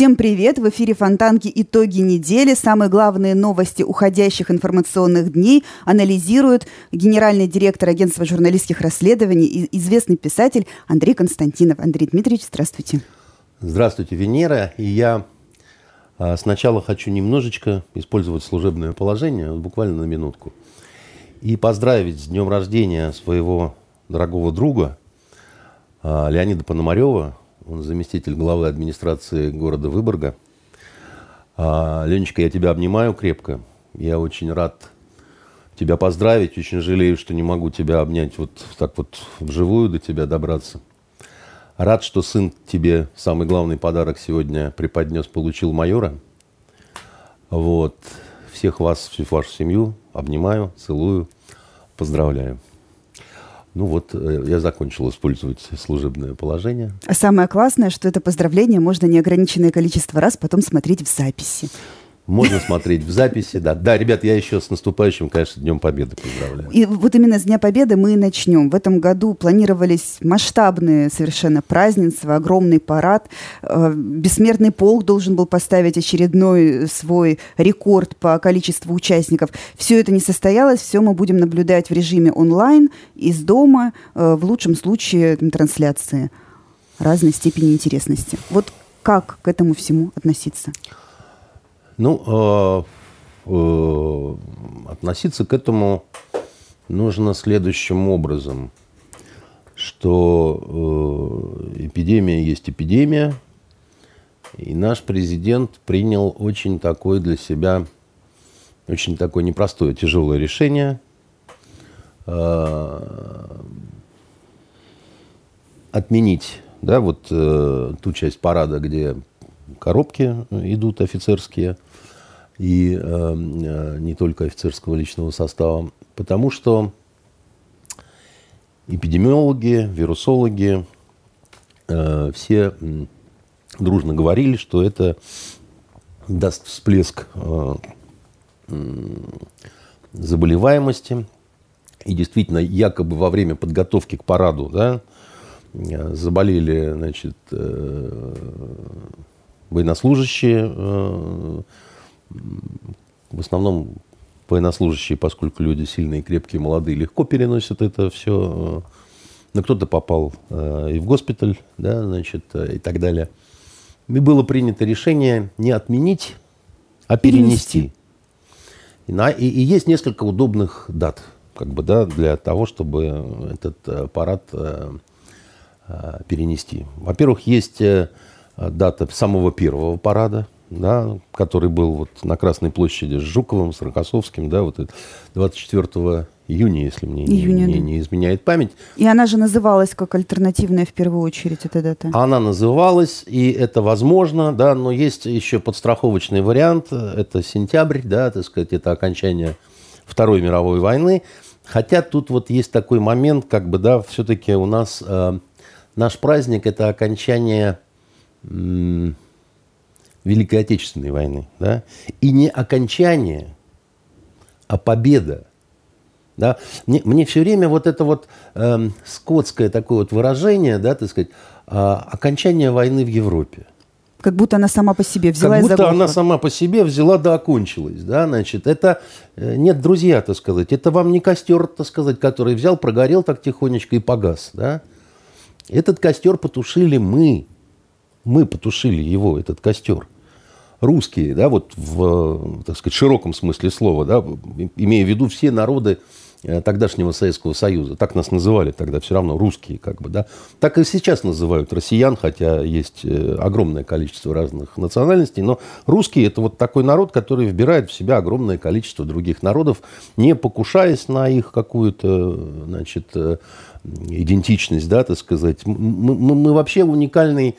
Всем привет! В эфире Фонтанки «Итоги недели». Самые главные новости уходящих информационных дней анализирует генеральный директор агентства журналистских расследований и известный писатель Андрей Константинов. Андрей Дмитриевич, здравствуйте. Здравствуйте, Венера. И я а, сначала хочу немножечко использовать служебное положение, буквально на минутку, и поздравить с днем рождения своего дорогого друга а, Леонида Пономарева, он заместитель главы администрации города Выборга. А, Ленечка, я тебя обнимаю крепко. Я очень рад тебя поздравить. Очень жалею, что не могу тебя обнять вот так вот вживую до тебя добраться. Рад, что сын тебе самый главный подарок сегодня преподнес, получил майора. Вот. Всех вас, всю вашу семью обнимаю, целую, поздравляю. Ну вот, э, я закончил использовать служебное положение. А самое классное, что это поздравление можно неограниченное количество раз потом смотреть в записи. Можно смотреть в записи, да. Да, ребят, я еще с наступающим, конечно, Днем Победы поздравляю. И вот именно с Дня Победы мы и начнем. В этом году планировались масштабные совершенно празднества, огромный парад. Э, Бессмертный полк должен был поставить очередной свой рекорд по количеству участников. Все это не состоялось, все мы будем наблюдать в режиме онлайн, из дома, э, в лучшем случае трансляции разной степени интересности. Вот как к этому всему относиться? Ну, э, э, относиться к этому нужно следующим образом, что э, эпидемия есть эпидемия, и наш президент принял очень такое для себя, очень такое непростое, тяжелое решение. Отменить да, вот ту часть парада, где коробки идут офицерские – и э, э, не только офицерского личного состава, потому что эпидемиологи, вирусологи э, все дружно говорили, что это даст всплеск э, заболеваемости. И действительно, якобы во время подготовки к параду да, заболели значит, э, военнослужащие, э, в основном военнослужащие, поскольку люди сильные, крепкие, молодые, легко переносят это все. Но кто-то попал э, и в госпиталь, да, значит, э, и так далее. И было принято решение не отменить, а перенести. И, на, и, и есть несколько удобных дат, как бы, да, для того, чтобы этот э, парад перенести. Во-первых, есть дата самого первого парада, да, который был вот на Красной площади с Жуковым, с Рокоссовским, да, вот 24 июня, если мне Июня, не, не, не изменяет память. И она же называлась как альтернативная в первую очередь, эта дата. Она называлась, и это возможно, да, но есть еще подстраховочный вариант, это сентябрь, да, так сказать, это окончание Второй мировой войны. Хотя тут вот есть такой момент, как бы, да, все-таки у нас э, наш праздник это окончание э, Великой Отечественной войны. Да? И не окончание, а победа. Да? Мне, мне все время вот это вот э, скотское такое вот выражение, да, так сказать, э, окончание войны в Европе. Как будто она сама по себе взяла Как будто она сама по себе взяла да окончилась. Да, значит, это э, нет, друзья, так сказать, это вам не костер, так сказать, который взял, прогорел так тихонечко и погас. Да? Этот костер потушили мы. Мы потушили его, этот костер. Русские, да, вот в, так сказать, широком смысле слова, да, имея в виду все народы э, тогдашнего Советского Союза. Так нас называли тогда все равно русские, как бы, да. Так и сейчас называют россиян, хотя есть э, огромное количество разных национальностей. Но русские – это вот такой народ, который вбирает в себя огромное количество других народов, не покушаясь на их какую-то, значит, э, идентичность, да, так сказать. Мы, мы, мы вообще уникальный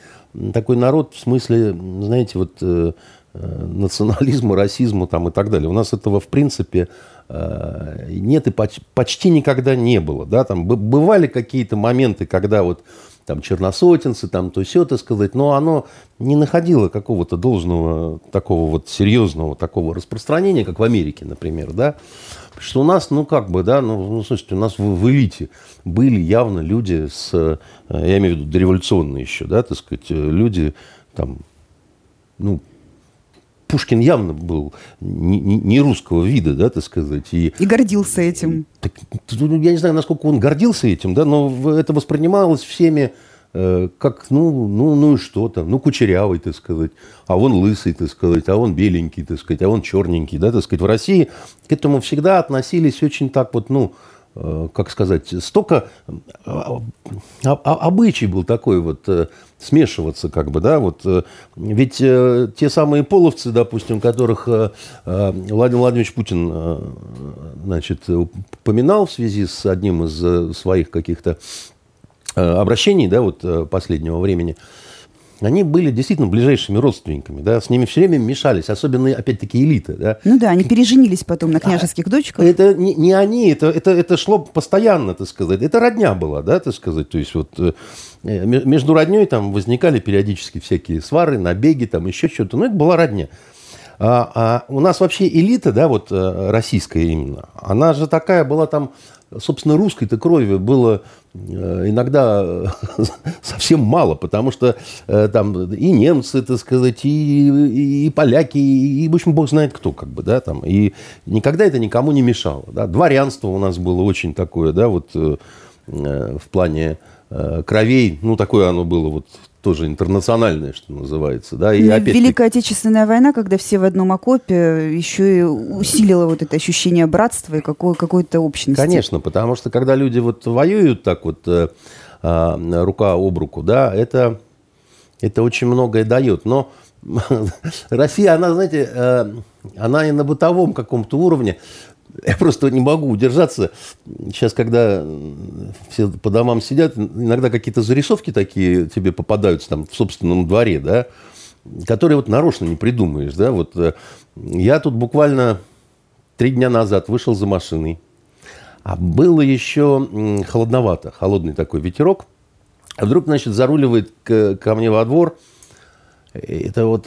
такой народ в смысле, знаете, вот э, э, национализма, расизма там и так далее. У нас этого, в принципе, э, нет и почти, почти никогда не было. Да? Там бывали какие-то моменты, когда вот там черносотенцы, там то все, так сказать, но оно не находило какого-то должного, такого вот серьезного такого распространения, как в Америке, например, да, что у нас, ну как бы, да, ну, ну слушайте, у нас в, в элите были явно люди с, э, я имею в виду дореволюционные еще, да, так сказать, э, люди там ну, Пушкин явно был не, не, русского вида, да, так сказать. И, и гордился этим. Так, ну, я не знаю, насколько он гордился этим, да, но это воспринималось всеми э, как, ну, ну, ну и что там, ну, кучерявый, так сказать, а он лысый, так сказать, а он беленький, так сказать, а он черненький, да, так сказать. В России к этому всегда относились очень так вот, ну, как сказать, столько э, а, а, обычай был такой вот э, смешиваться, как бы, да, вот. Ведь те самые половцы, допустим, которых Владимир Владимирович Путин, значит, упоминал в связи с одним из своих каких-то обращений, да, вот последнего времени, они были действительно ближайшими родственниками, да, с ними все время мешались, особенно, опять-таки, элита, да. Ну да, они переженились потом на княжеских а, дочках. Это не, не они, это, это, это шло постоянно, так сказать, это родня была, да, так сказать, то есть вот э, между родней там возникали периодически всякие свары, набеги, там еще что-то, но это была родня. А, а у нас вообще элита, да, вот э, российская именно, она же такая была там собственно, русской-то крови было э, иногда совсем мало, потому что э, там и немцы, так сказать, и, и, поляки, и, в общем, бог знает кто, как бы, да, там, и никогда это никому не мешало, да, дворянство у нас было очень такое, да, вот э, в плане кровей, ну, такое оно было вот тоже интернациональное, что называется. Да? И опять Великая Отечественная война, когда все в одном окопе, еще и усилила вот это ощущение братства и какой, какой-то общности. Конечно, потому что когда люди вот воюют так вот э, э, рука об руку, да, это, это очень многое дает. Но Россия, она, знаете, э, она и на бытовом каком-то уровне я просто не могу удержаться. Сейчас, когда все по домам сидят, иногда какие-то зарисовки такие тебе попадаются там в собственном дворе, да, которые вот нарочно не придумаешь, да. Вот э, я тут буквально три дня назад вышел за машиной, а было еще холодновато, холодный такой ветерок. А вдруг, значит, заруливает ко мне во двор. Это вот,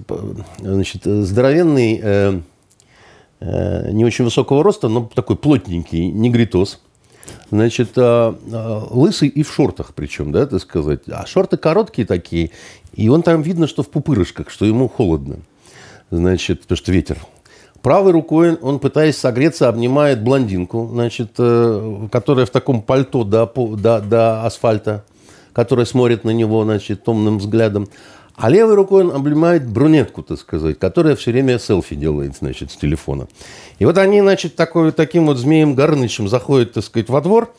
значит, здоровенный э, Э, не очень высокого роста, но такой плотненький негритос. Значит, а, а, лысый и в шортах причем, да, так сказать. А шорты короткие такие, и он там видно, что в пупырышках, что ему холодно. Значит, потому что ветер. Правой рукой он, пытаясь согреться, обнимает блондинку, значит, э, которая в таком пальто до, до, до асфальта, которая смотрит на него, значит, томным взглядом. А левой рукой он обнимает брюнетку, так сказать, которая все время селфи делает, значит, с телефона. И вот они, значит, такой, таким вот змеем Горнычем заходят, так сказать, во двор,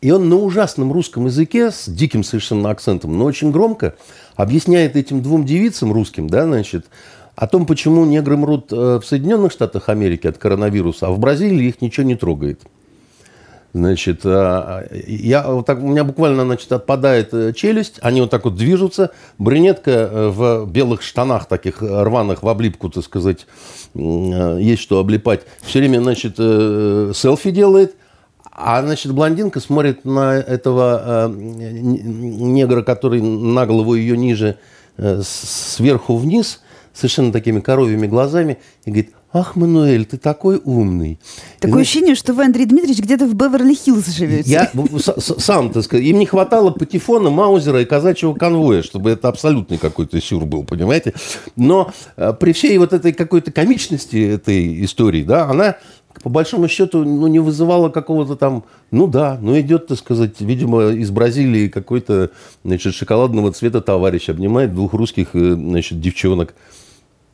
и он на ужасном русском языке, с диким совершенно акцентом, но очень громко объясняет этим двум девицам русским, да, значит, о том, почему негры мрут э, в Соединенных Штатах Америки от коронавируса, а в Бразилии их ничего не трогает. Значит, а, я, вот так, у меня буквально значит, отпадает э, челюсть, они вот так вот движутся. Брюнетка э, в белых штанах таких рваных в облипку, так сказать, э, есть что облипать. Все время, значит, селфи делает. А, значит, блондинка смотрит на этого негра, который на голову ее ниже, сверху вниз, совершенно такими коровьими глазами, и говорит, Ах, Мануэль, ты такой умный. Такое Знаешь, ощущение, что вы, Андрей Дмитриевич, где-то в Беверли-Хиллз живете. Я сам, так сказать, им не хватало патефона, маузера и казачьего конвоя, чтобы это абсолютный какой-то сюр был, понимаете? Но э, при всей вот этой какой-то комичности этой истории, да, она по большому счету, ну, не вызывала какого-то там, ну да, ну идет, так сказать, видимо, из Бразилии какой-то, значит, шоколадного цвета товарищ обнимает двух русских, э, значит, девчонок.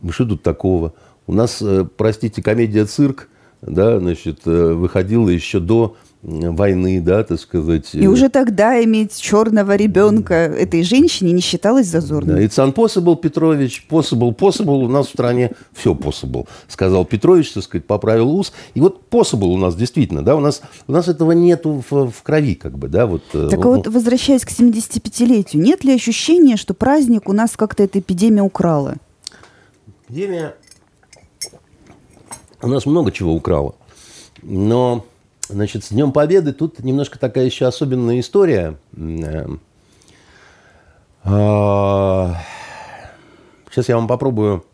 Ну, что тут такого? У нас, э, простите, комедия «Цирк», да, значит, э, выходила еще до войны, да, так сказать. И уже тогда иметь черного ребенка этой женщине не считалось зазорным. Да, it's impossible, Петрович, possible, possible, у нас в стране все possible, сказал Петрович, так сказать, поправил ус. И вот possible у нас действительно, да, у нас, у нас этого нету в, в крови, как бы, да, вот. Э, так ну, вот, возвращаясь к 75-летию, нет ли ощущения, что праздник у нас как-то эта эпидемия украла? Эпидемия у нас много чего украло. Но, значит, с Днем Победы тут немножко такая еще особенная история. Сейчас а, я вам попробую.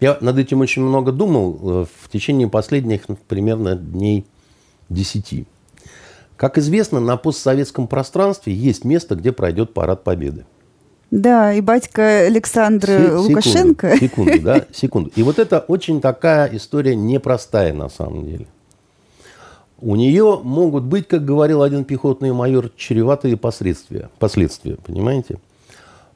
Я над этим очень много думал э, в течение последних ну, примерно дней десяти. Как известно, на постсоветском пространстве есть место, где пройдет парад Победы. Да, и батька Александра Се- Лукашенко. Секунду, секунду, да, секунду. И вот это очень такая история непростая на самом деле. У нее могут быть, как говорил один пехотный майор, чреватые последствия, последствия, понимаете?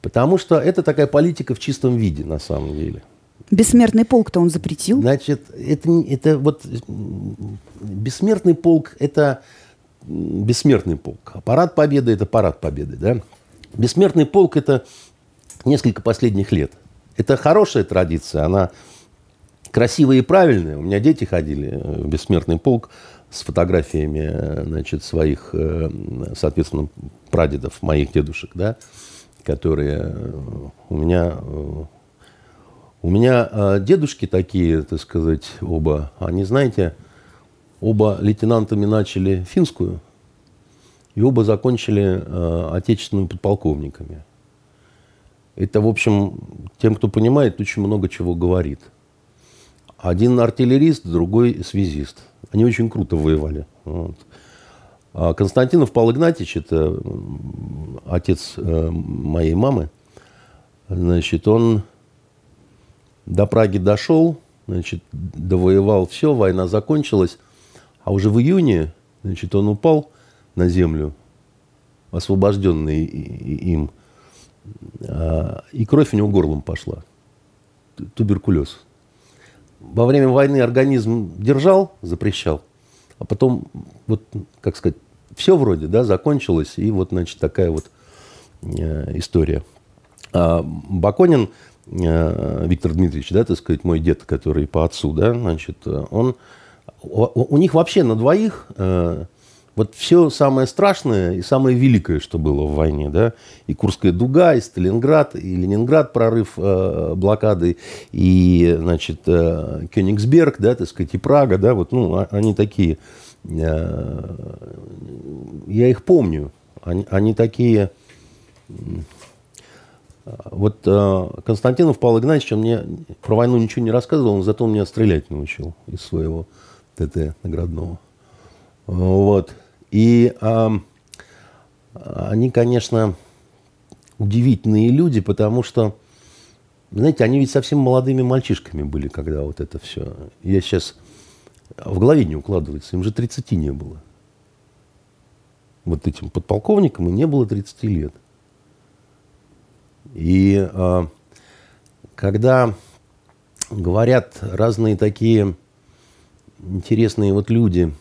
Потому что это такая политика в чистом виде на самом деле. Бессмертный полк-то он запретил. Значит, это, это вот бессмертный полк – это бессмертный полк. А парад Победы – это парад Победы, да? Бессмертный полк – это несколько последних лет. Это хорошая традиция, она красивая и правильная. У меня дети ходили в бессмертный полк с фотографиями, э, значит, своих, э, соответственно, прадедов, моих дедушек, да, которые э, у меня э, у меня э, дедушки такие, так сказать, оба, они, знаете, оба лейтенантами начали финскую, и оба закончили э, отечественными подполковниками. Это, в общем, тем, кто понимает, очень много чего говорит. Один артиллерист, другой связист. Они очень круто воевали. Вот. А Константинов Павел Игнатьевич, это отец э, моей мамы, значит, он до Праги дошел, значит, довоевал все, война закончилась. А уже в июне, значит, он упал на землю, освобожденный им. А, И кровь у него горлом пошла. Туберкулез. Во время войны организм держал, запрещал. А потом, вот, как сказать, все вроде, да, закончилось. И вот, значит, такая вот э, история. А Баконин э, Виктор Дмитриевич, да, так сказать, мой дед, который по отцу, да, значит, он, у, у них вообще на двоих э, вот все самое страшное и самое великое, что было в войне, да, и Курская дуга, и Сталинград, и Ленинград, прорыв э, блокады, и, значит, э, Кёнигсберг, да, так сказать, и Прага, да, вот, ну, а- они такие, э, я их помню, они, они такие, вот э, Константинов Павел Игнатьевич он мне про войну ничего не рассказывал, он зато он меня стрелять научил из своего ТТ наградного. Вот. И ам, они, конечно, удивительные люди, потому что, знаете, они ведь совсем молодыми мальчишками были, когда вот это все. Я сейчас в голове не укладывается, им же 30 не было. Вот этим подполковникам и не было 30 лет. И а, когда говорят разные такие интересные вот люди,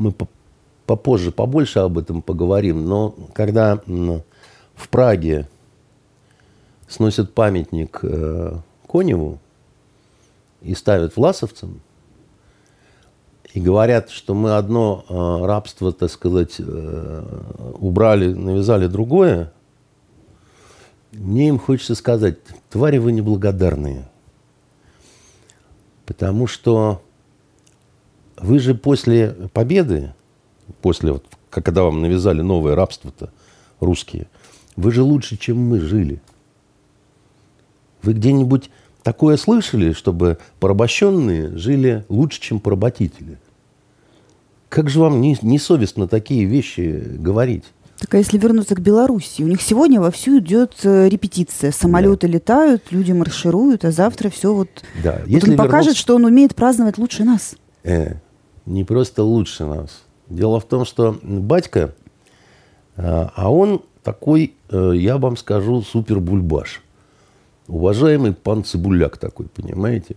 мы по- попозже побольше об этом поговорим, но когда в Праге сносят памятник э, Коневу и ставят власовцам, и говорят, что мы одно э, рабство, так сказать, э, убрали, навязали другое, мне им хочется сказать, твари вы неблагодарные. Потому что вы же после победы, после, вот, когда вам навязали новое рабство-то, русские, вы же лучше, чем мы жили. Вы где-нибудь такое слышали, чтобы порабощенные жили лучше, чем поработители? Как же вам не, не такие вещи говорить? Так а если вернуться к Беларуси, у них сегодня вовсю идет э, репетиция. Самолеты летают, люди маршируют, а завтра все вот... Да, вот если он покажет, вернуться- что он умеет праздновать лучше нас. Э, не просто лучше нас. Дело в том, что батька, э, а он такой, э, я вам скажу, супер-бульбаш. Уважаемый пан Цибуляк такой, понимаете?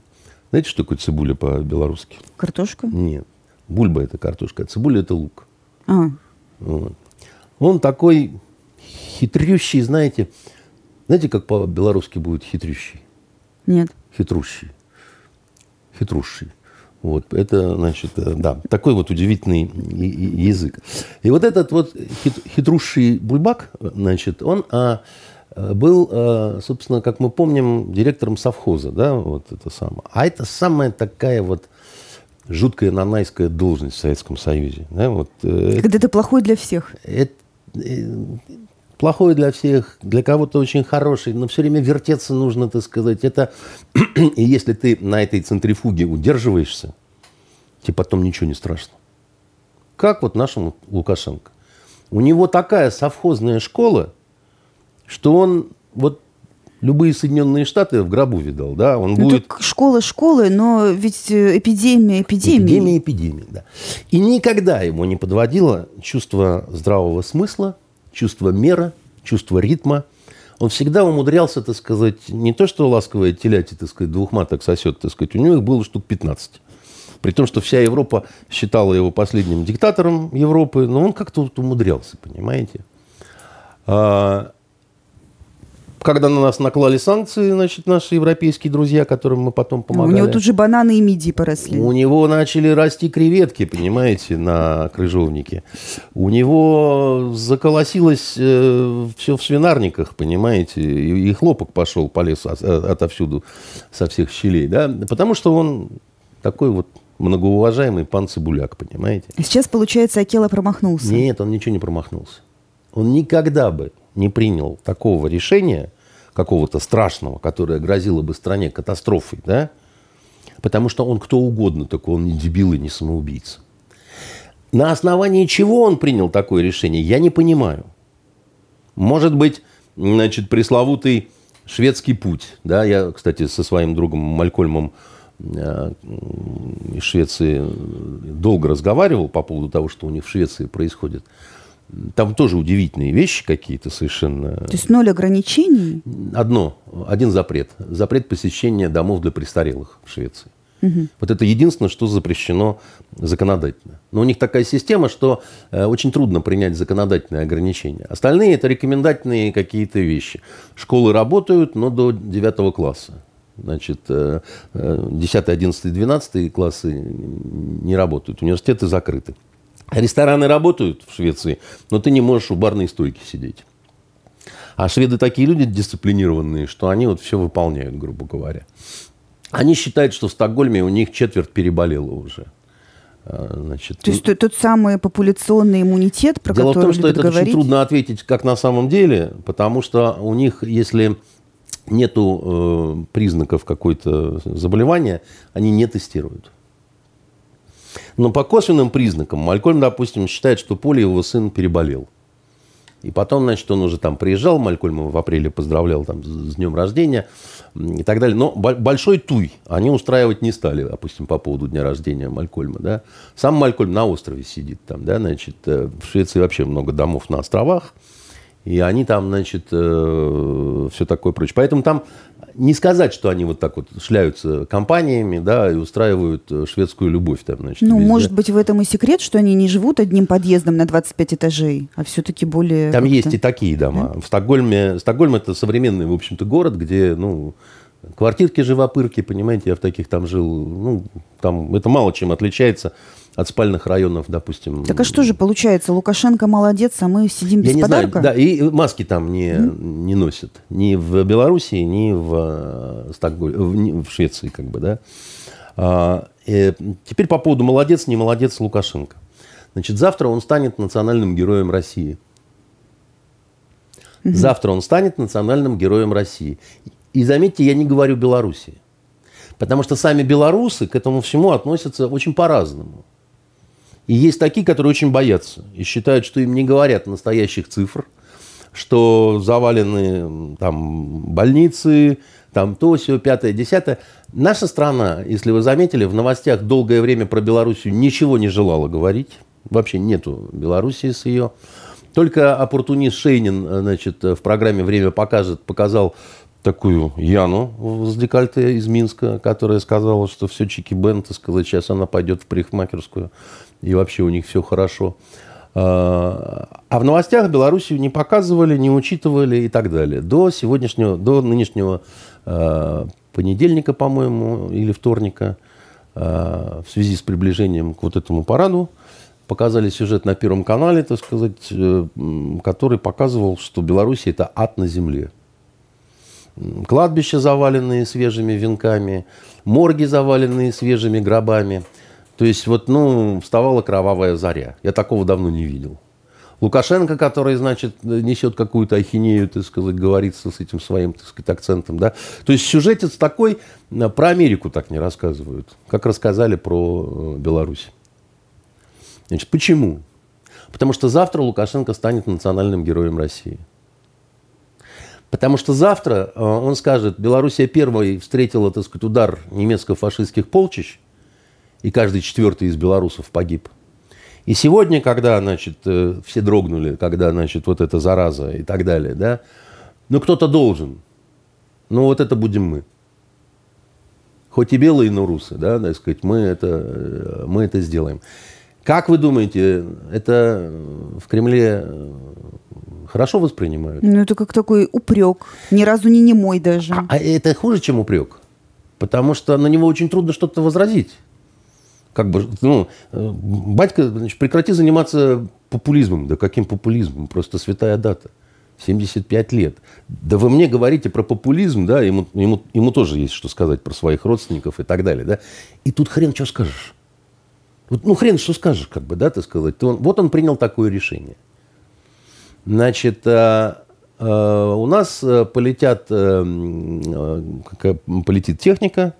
Знаете, что такое цибуля по-белорусски? Картошка? Нет. Бульба – это картошка, а цибуля – это лук. А, Вот. Он такой хитрющий, знаете. Знаете, как по-белорусски будет хитрющий? нет. хитрущий. Хитрущий. Вот, это, значит, э, да, такой вот удивительный язык. И вот этот вот хит, хитрущий бульбак, значит, он а, э, был, э, собственно, как мы помним, директором совхоза, да, вот это самое. А это самая такая вот жуткая нанайская должность в Советском Союзе. Да, вот, Когда ты плохой для всех. это, плохой для всех, для кого-то очень хороший, но все время вертеться нужно, так сказать. Это, и если ты на этой центрифуге удерживаешься, тебе потом ничего не страшно. Как вот нашему Лукашенко. У него такая совхозная школа, что он вот любые Соединенные Штаты в гробу видал, да, он ну, будет... школа школы, но ведь э, эпидемия эпидемия. Эпидемия эпидемия, да. И никогда ему не подводило чувство здравого смысла, чувство мера, чувство ритма. Он всегда умудрялся, так сказать, не то, что ласковая теляти, так сказать, двух маток сосет, так сказать, у него их было штук 15. При том, что вся Европа считала его последним диктатором Европы, но он как-то вот умудрялся, понимаете. А, когда на нас наклали санкции, значит, наши европейские друзья, которым мы потом помогали. У него тут же бананы и мидии поросли. У него начали расти креветки, понимаете, на крыжовнике. У него заколосилось э, все в свинарниках, понимаете, и, и хлопок пошел по лесу от, отовсюду, со всех щелей, да, потому что он такой вот многоуважаемый пан Цибуляк, понимаете. Сейчас, получается, Акела промахнулся. Нет, он ничего не промахнулся. Он никогда бы не принял такого решения, какого-то страшного, которое грозило бы стране катастрофой, да, потому что он кто угодно, только он не дебил и не самоубийца. На основании чего он принял такое решение, я не понимаю. Может быть, значит, пресловутый шведский путь. Да, я, кстати, со своим другом Малькольмом э, из Швеции долго разговаривал по поводу того, что у них в Швеции происходит. Там тоже удивительные вещи какие-то совершенно. То есть ноль ограничений? Одно, один запрет. Запрет посещения домов для престарелых в Швеции. Угу. Вот это единственное, что запрещено законодательно. Но у них такая система, что э, очень трудно принять законодательные ограничения. Остальные это рекомендательные какие-то вещи. Школы работают, но до 9 класса. Значит, 10, 11, 12 классы не работают. Университеты закрыты. Рестораны работают в Швеции, но ты не можешь у барной стойки сидеть. А шведы такие люди дисциплинированные, что они вот все выполняют, грубо говоря. Они считают, что в Стокгольме у них четверть переболела уже. А, значит, То есть тот самый популяционный иммунитет, про Дело который в том, что это говорить... очень трудно ответить, как на самом деле, потому что у них, если нету э, признаков какой-то заболевания, они не тестируют. Но по косвенным признакам Малькольм, допустим, считает, что Поле его сын переболел. И потом, значит, он уже там приезжал, Малькольм в апреле поздравлял там с днем рождения и так далее. Но большой туй они устраивать не стали, допустим, по поводу дня рождения Малькольма. Да? Сам Малькольм на острове сидит там, да, значит, э, в Швеции вообще много домов на островах. И они там, значит, э, все такое прочее. Поэтому там не сказать, что они вот так вот шляются компаниями, да, и устраивают э, шведскую любовь там, значит. Ну, везде. может быть, в этом и секрет, что они не живут одним подъездом на 25 этажей, а все-таки более... Там есть и такие дома. Да? В Стокгольме... Стокгольм это современный, в общем-то, город, где, ну, квартирки живопырки, понимаете, я в таких там жил, ну, там это мало чем отличается от спальных районов, допустим. Так а что же получается? Лукашенко молодец, а мы сидим без Я не подарка? Знаю, да, и маски там не, mm. не носят. Ни в Белоруссии, ни в, э, Стокгольме, в, в Швеции, как бы, да. А, и теперь по поводу молодец, не молодец Лукашенко. Значит, завтра он станет национальным героем России. Mm-hmm. Завтра он станет национальным героем России. И заметьте, я не говорю Белоруссии. Потому что сами белорусы к этому всему относятся очень по-разному. И есть такие, которые очень боятся и считают, что им не говорят настоящих цифр, что завалены там больницы, там то, все, пятое, десятое. Наша страна, если вы заметили, в новостях долгое время про Белоруссию ничего не желала говорить. Вообще нету Белоруссии с ее. Только оппортунист Шейнин значит, в программе «Время покажет» показал такую Яну с декольте из Минска, которая сказала, что все чики-бен, сказать, сейчас она пойдет в парикмахерскую и вообще у них все хорошо. А, а в новостях Белоруссию не показывали, не учитывали и так далее. До сегодняшнего, до нынешнего а, понедельника, по-моему, или вторника, а, в связи с приближением к вот этому параду, показали сюжет на Первом канале, так сказать, э, который показывал, что Беларусь это ад на земле. Кладбища, заваленные свежими венками, морги, заваленные свежими гробами – то есть вот, ну, вставала кровавая заря. Я такого давно не видел. Лукашенко, который, значит, несет какую-то ахинею, так сказать, говорится с этим своим, так сказать, акцентом, да. То есть сюжетец такой, э, про Америку так не рассказывают, как рассказали про э, Беларусь. Значит, почему? Потому что завтра Лукашенко станет национальным героем России. Потому что завтра э, он скажет, Белоруссия первой встретила, так сказать, удар немецко-фашистских полчищ, и каждый четвертый из белорусов погиб. И сегодня, когда, значит, э, все дрогнули, когда, значит, вот эта зараза и так далее, да, ну, кто-то должен. Ну, вот это будем мы. Хоть и белые, но русы, да, так сказать, мы это, э, мы это сделаем. Как вы думаете, это в Кремле хорошо воспринимают. Ну, это как такой упрек. Ни разу не немой даже. А, а это хуже, чем упрек. Потому что на него очень трудно что-то возразить. Как бы, ну, э, батька, значит, прекрати заниматься популизмом. Да каким популизмом? Просто святая дата. 75 лет. Да вы мне говорите про популизм, да, ему, ему, ему тоже есть что сказать про своих родственников и так далее, да. И тут хрен что скажешь. Вот, ну, хрен что скажешь, как бы, да, ты сказать. Он, вот он принял такое решение. Значит, э, э, у нас полетят, полетит техника,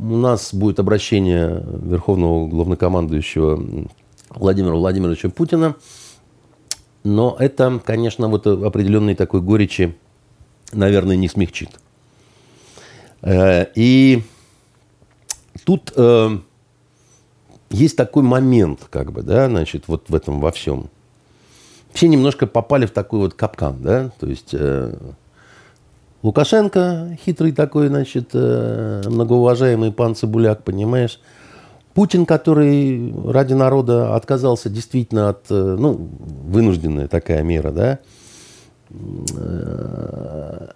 у нас будет обращение Верховного главнокомандующего Владимира Владимировича Путина. Но это, конечно, вот определенной такой горечи, наверное, не смягчит. И тут есть такой момент, как бы, да, значит, вот в этом во всем – все немножко попали в такой вот капкан, да, то есть э, Лукашенко, хитрый такой, значит, э, многоуважаемый пан Цибуляк, понимаешь, Путин, который ради народа отказался действительно от, э, ну, вынужденная такая мера, да, э,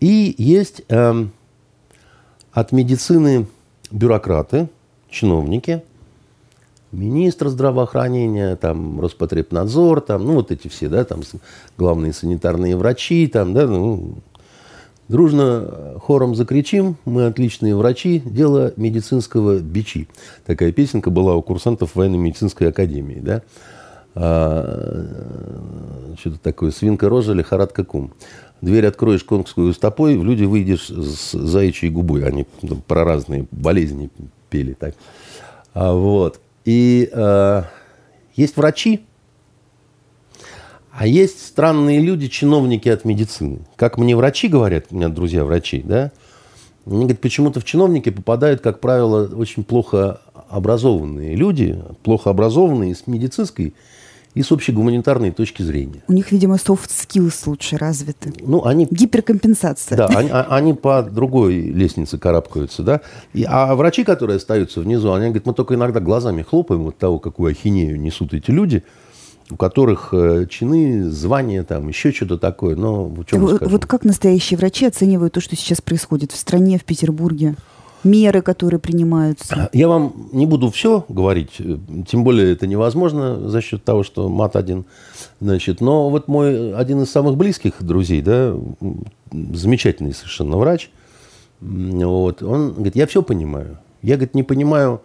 и есть э, от медицины бюрократы, чиновники – министр здравоохранения, там, Роспотребнадзор, там, ну, вот эти все, да, там, главные санитарные врачи, там, да, ну, дружно хором закричим, мы отличные врачи, дело медицинского бичи. Такая песенка была у курсантов военно-медицинской академии, да. А, что-то такое, свинка рожа, лихорадка кум. Дверь откроешь конгскую стопой, в люди выйдешь с заячьей губой. Они про разные болезни пели так. А, вот. И э, есть врачи, а есть странные люди, чиновники от медицины. Как мне врачи говорят, у меня друзья врачи, да, они говорят, почему-то в чиновники попадают, как правило, очень плохо образованные люди, плохо образованные с медицинской и с общей гуманитарной точки зрения. У них, видимо, soft skills лучше развиты. Ну, они... Гиперкомпенсация. Да, они, а, они по другой лестнице карабкаются, да. И, а врачи, которые остаются внизу, они говорят, мы только иногда глазами хлопаем от того, какую ахинею несут эти люди, у которых э, чины, звания, там, еще что-то такое. Но в чем вот как настоящие врачи оценивают то, что сейчас происходит в стране, в Петербурге? меры, которые принимаются? Я вам не буду все говорить, тем более это невозможно за счет того, что мат один. Значит, но вот мой один из самых близких друзей, да, замечательный совершенно врач, вот, он говорит, я все понимаю. Я, говорит, не понимаю,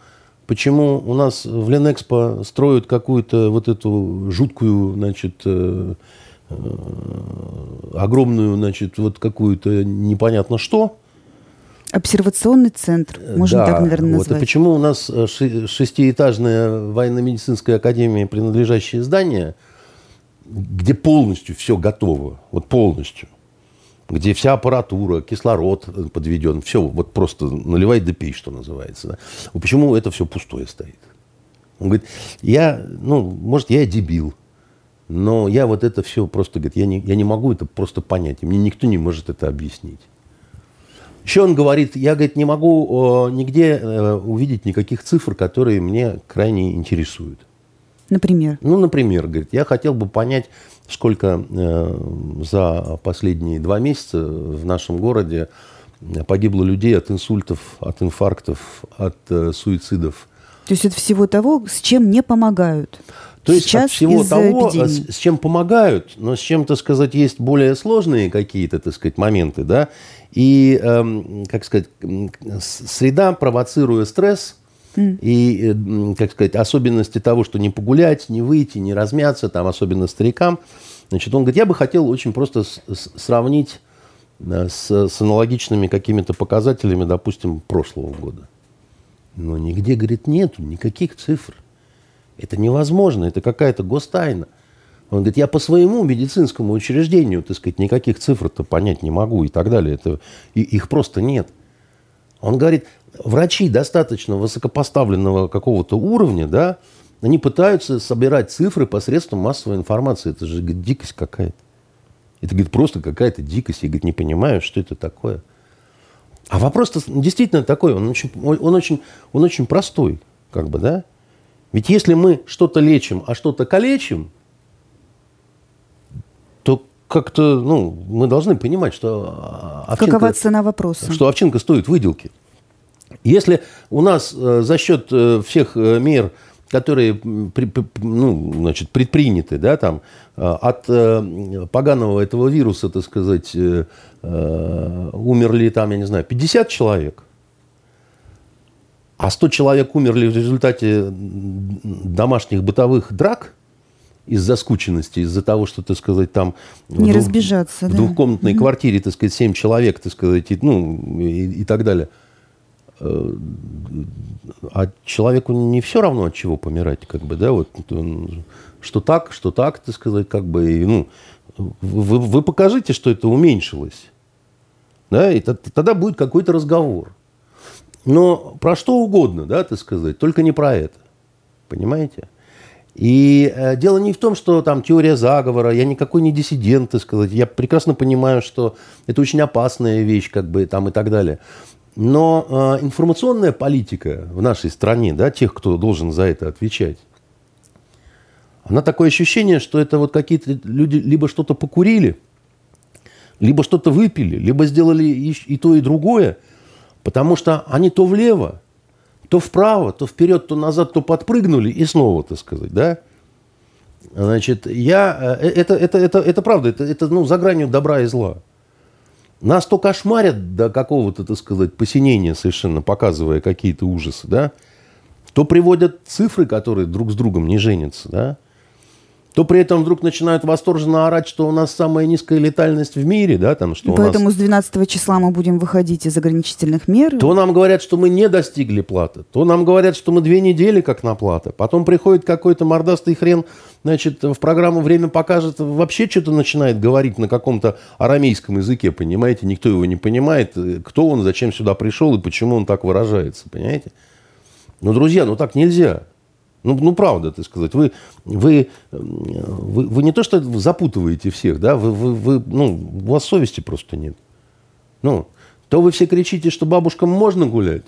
почему у нас в Ленэкспо строят какую-то вот эту жуткую, значит, э, э, огромную, значит, вот какую-то непонятно что, Обсервационный центр, можно да, так, наверное, назвать. Вот. И почему у нас э, шестиэтажная военно-медицинская академия, принадлежащее здание, где полностью все готово, вот полностью, где вся аппаратура, кислород подведен, все, вот просто наливай да пей, что называется. Да? Почему это все пустое стоит? Он говорит, я, ну, может, я дебил, но я вот это все просто, говорит, я не, я не могу это просто понять, и мне никто не может это объяснить. Еще он говорит, я, говорит, не могу нигде э, увидеть никаких цифр, которые мне крайне интересуют. Например? Ну, например, говорит, я хотел бы понять, сколько э, за последние два месяца в нашем городе погибло людей от инсультов, от инфарктов, от э, суицидов. То есть это всего того, с чем не помогают? То есть Сейчас от всего того, с, с чем помогают, но с чем, так сказать, есть более сложные какие-то, так сказать, моменты, да, и, эм, как сказать, среда, провоцируя стресс, и, э, как сказать, особенности того, что не погулять, не выйти, не размяться, там, особенно старикам, значит, он говорит, я бы хотел очень просто сравнить э, с, с аналогичными какими-то показателями, допустим, прошлого года. Но нигде, говорит, нету никаких цифр. Это невозможно, это какая-то гостайна. Он говорит, я по своему медицинскому учреждению, так сказать, никаких цифр-то понять не могу и так далее. Это, и, их просто нет. Он говорит, врачи достаточно высокопоставленного какого-то уровня, да, они пытаются собирать цифры посредством массовой информации. Это же говорит, дикость какая-то. Это, говорит, просто какая-то дикость. Я, говорит, не понимаю, что это такое. А вопрос действительно такой, он очень, он, очень, он очень простой, как бы, да? Ведь если мы что-то лечим, а что-то калечим, как-то, ну, мы должны понимать, что а, овчинка, Какова цена вопроса? Что овчинка стоит выделки. Если у нас э, за счет э, всех э, мер которые ну, значит, предприняты да, там, от поганого этого вируса, так сказать, умерли там, я не знаю, 50 человек, а 100 человек умерли в результате домашних бытовых драк из-за скученности, из-за того, что, так сказать, там... Не в разбежаться, В да? двухкомнатной mm-hmm. квартире, так сказать, 7 человек, так сказать, и, ну, и, и так далее – Э, а человеку не все равно от чего помирать, как бы, да, вот, что так, что так, так сказать, как бы, и, ну, вы, вы покажите, что это уменьшилось, да, и тогда будет какой-то разговор. Но про что угодно, да, так сказать, только не про это, понимаете? И э, дело не в том, что там теория заговора, я никакой не диссидент, так сказать, я прекрасно понимаю, что это очень опасная вещь, как бы, там и так далее. Но э, информационная политика в нашей стране, да, тех, кто должен за это отвечать, она такое ощущение, что это вот какие-то люди либо что-то покурили, либо что-то выпили, либо сделали и, и то, и другое, потому что они то влево, то вправо, то вперед, то назад, то подпрыгнули и снова, так сказать, да. Значит, я, э, это, это, это, это правда, это, это ну, за гранью добра и зла. Нас то кошмарят до какого-то, так сказать, посинения совершенно, показывая какие-то ужасы, да, то приводят цифры, которые друг с другом не женятся, да, то при этом вдруг начинают восторженно орать, что у нас самая низкая летальность в мире, да, там, что поэтому нас... с 12 числа мы будем выходить из ограничительных мер. То нам говорят, что мы не достигли платы, то нам говорят, что мы две недели как на плата. Потом приходит какой-то мордастый хрен, значит, в программу «Время покажет», вообще что-то начинает говорить на каком-то арамейском языке, понимаете, никто его не понимает, кто он, зачем сюда пришел и почему он так выражается, понимаете. Ну, друзья, ну так нельзя. Ну, ну правда, ты сказать. Вы, вы, вы, вы не то, что запутываете всех, да, вы, вы, вы, ну, у вас совести просто нет. Ну, то вы все кричите, что бабушкам можно гулять,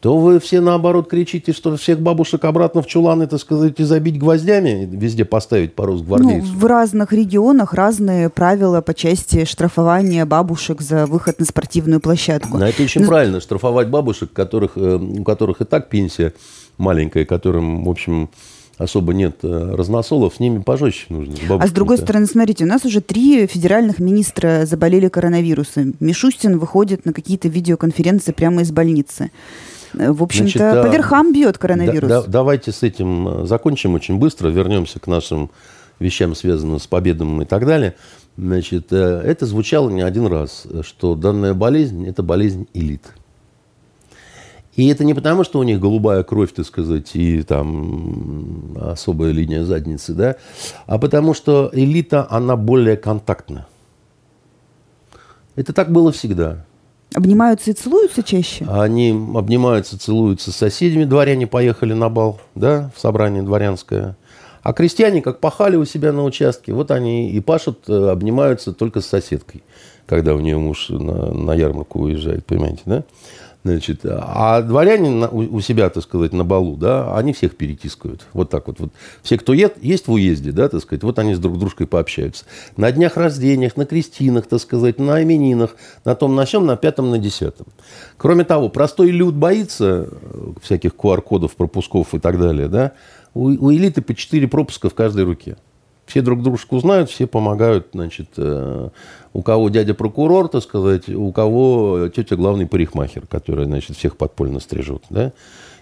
то вы все наоборот кричите, что всех бабушек обратно в чуланы, так сказать, и забить гвоздями, везде поставить по Росгвардейцу. Ну, в разных регионах разные правила по части штрафования бабушек за выход на спортивную площадку. Ну, это очень Но... правильно, штрафовать бабушек, которых, э, у которых и так пенсия маленькая, которым, в общем, особо нет э, разносолов, с ними пожестче нужно. А с другой стороны, смотрите, у нас уже три федеральных министра заболели коронавирусом. Мишустин выходит на какие-то видеоконференции прямо из больницы. Э, в общем-то, Значит, по верхам бьет коронавирус. Да, да, давайте с этим э, закончим очень быстро, вернемся к нашим вещам, связанным с победами и так далее. Значит, это звучало не один раз, что данная болезнь – это болезнь элит. И это не потому, что у них голубая кровь, так сказать, и там особая линия задницы, да, а потому что элита, она более контактна. Это так было всегда. Обнимаются и целуются чаще? Они обнимаются, целуются с соседями. Дворяне поехали на бал, да, в собрание дворянское. А крестьяне, как пахали у себя на участке, вот они и пашут, э, обнимаются только с соседкой, когда у нее муж на, на ярмарку уезжает, понимаете, да? Значит, а дворяне у себя, так сказать, на балу, да, они всех перетискают. Вот так вот. вот. Все, кто е- есть в уезде, да, так сказать, вот они с друг дружкой пообщаются. На днях рождениях, на крестинах, так сказать, на именинах, на том, на сем, на пятом, на десятом. Кроме того, простой люд боится э, всяких QR-кодов, пропусков и так далее, да. У, у элиты по четыре пропуска в каждой руке. Все друг дружку знают, все помогают, значит, э, у кого дядя прокурор, так сказать, у кого тетя главный парикмахер, который, значит, всех подпольно стрижет, да.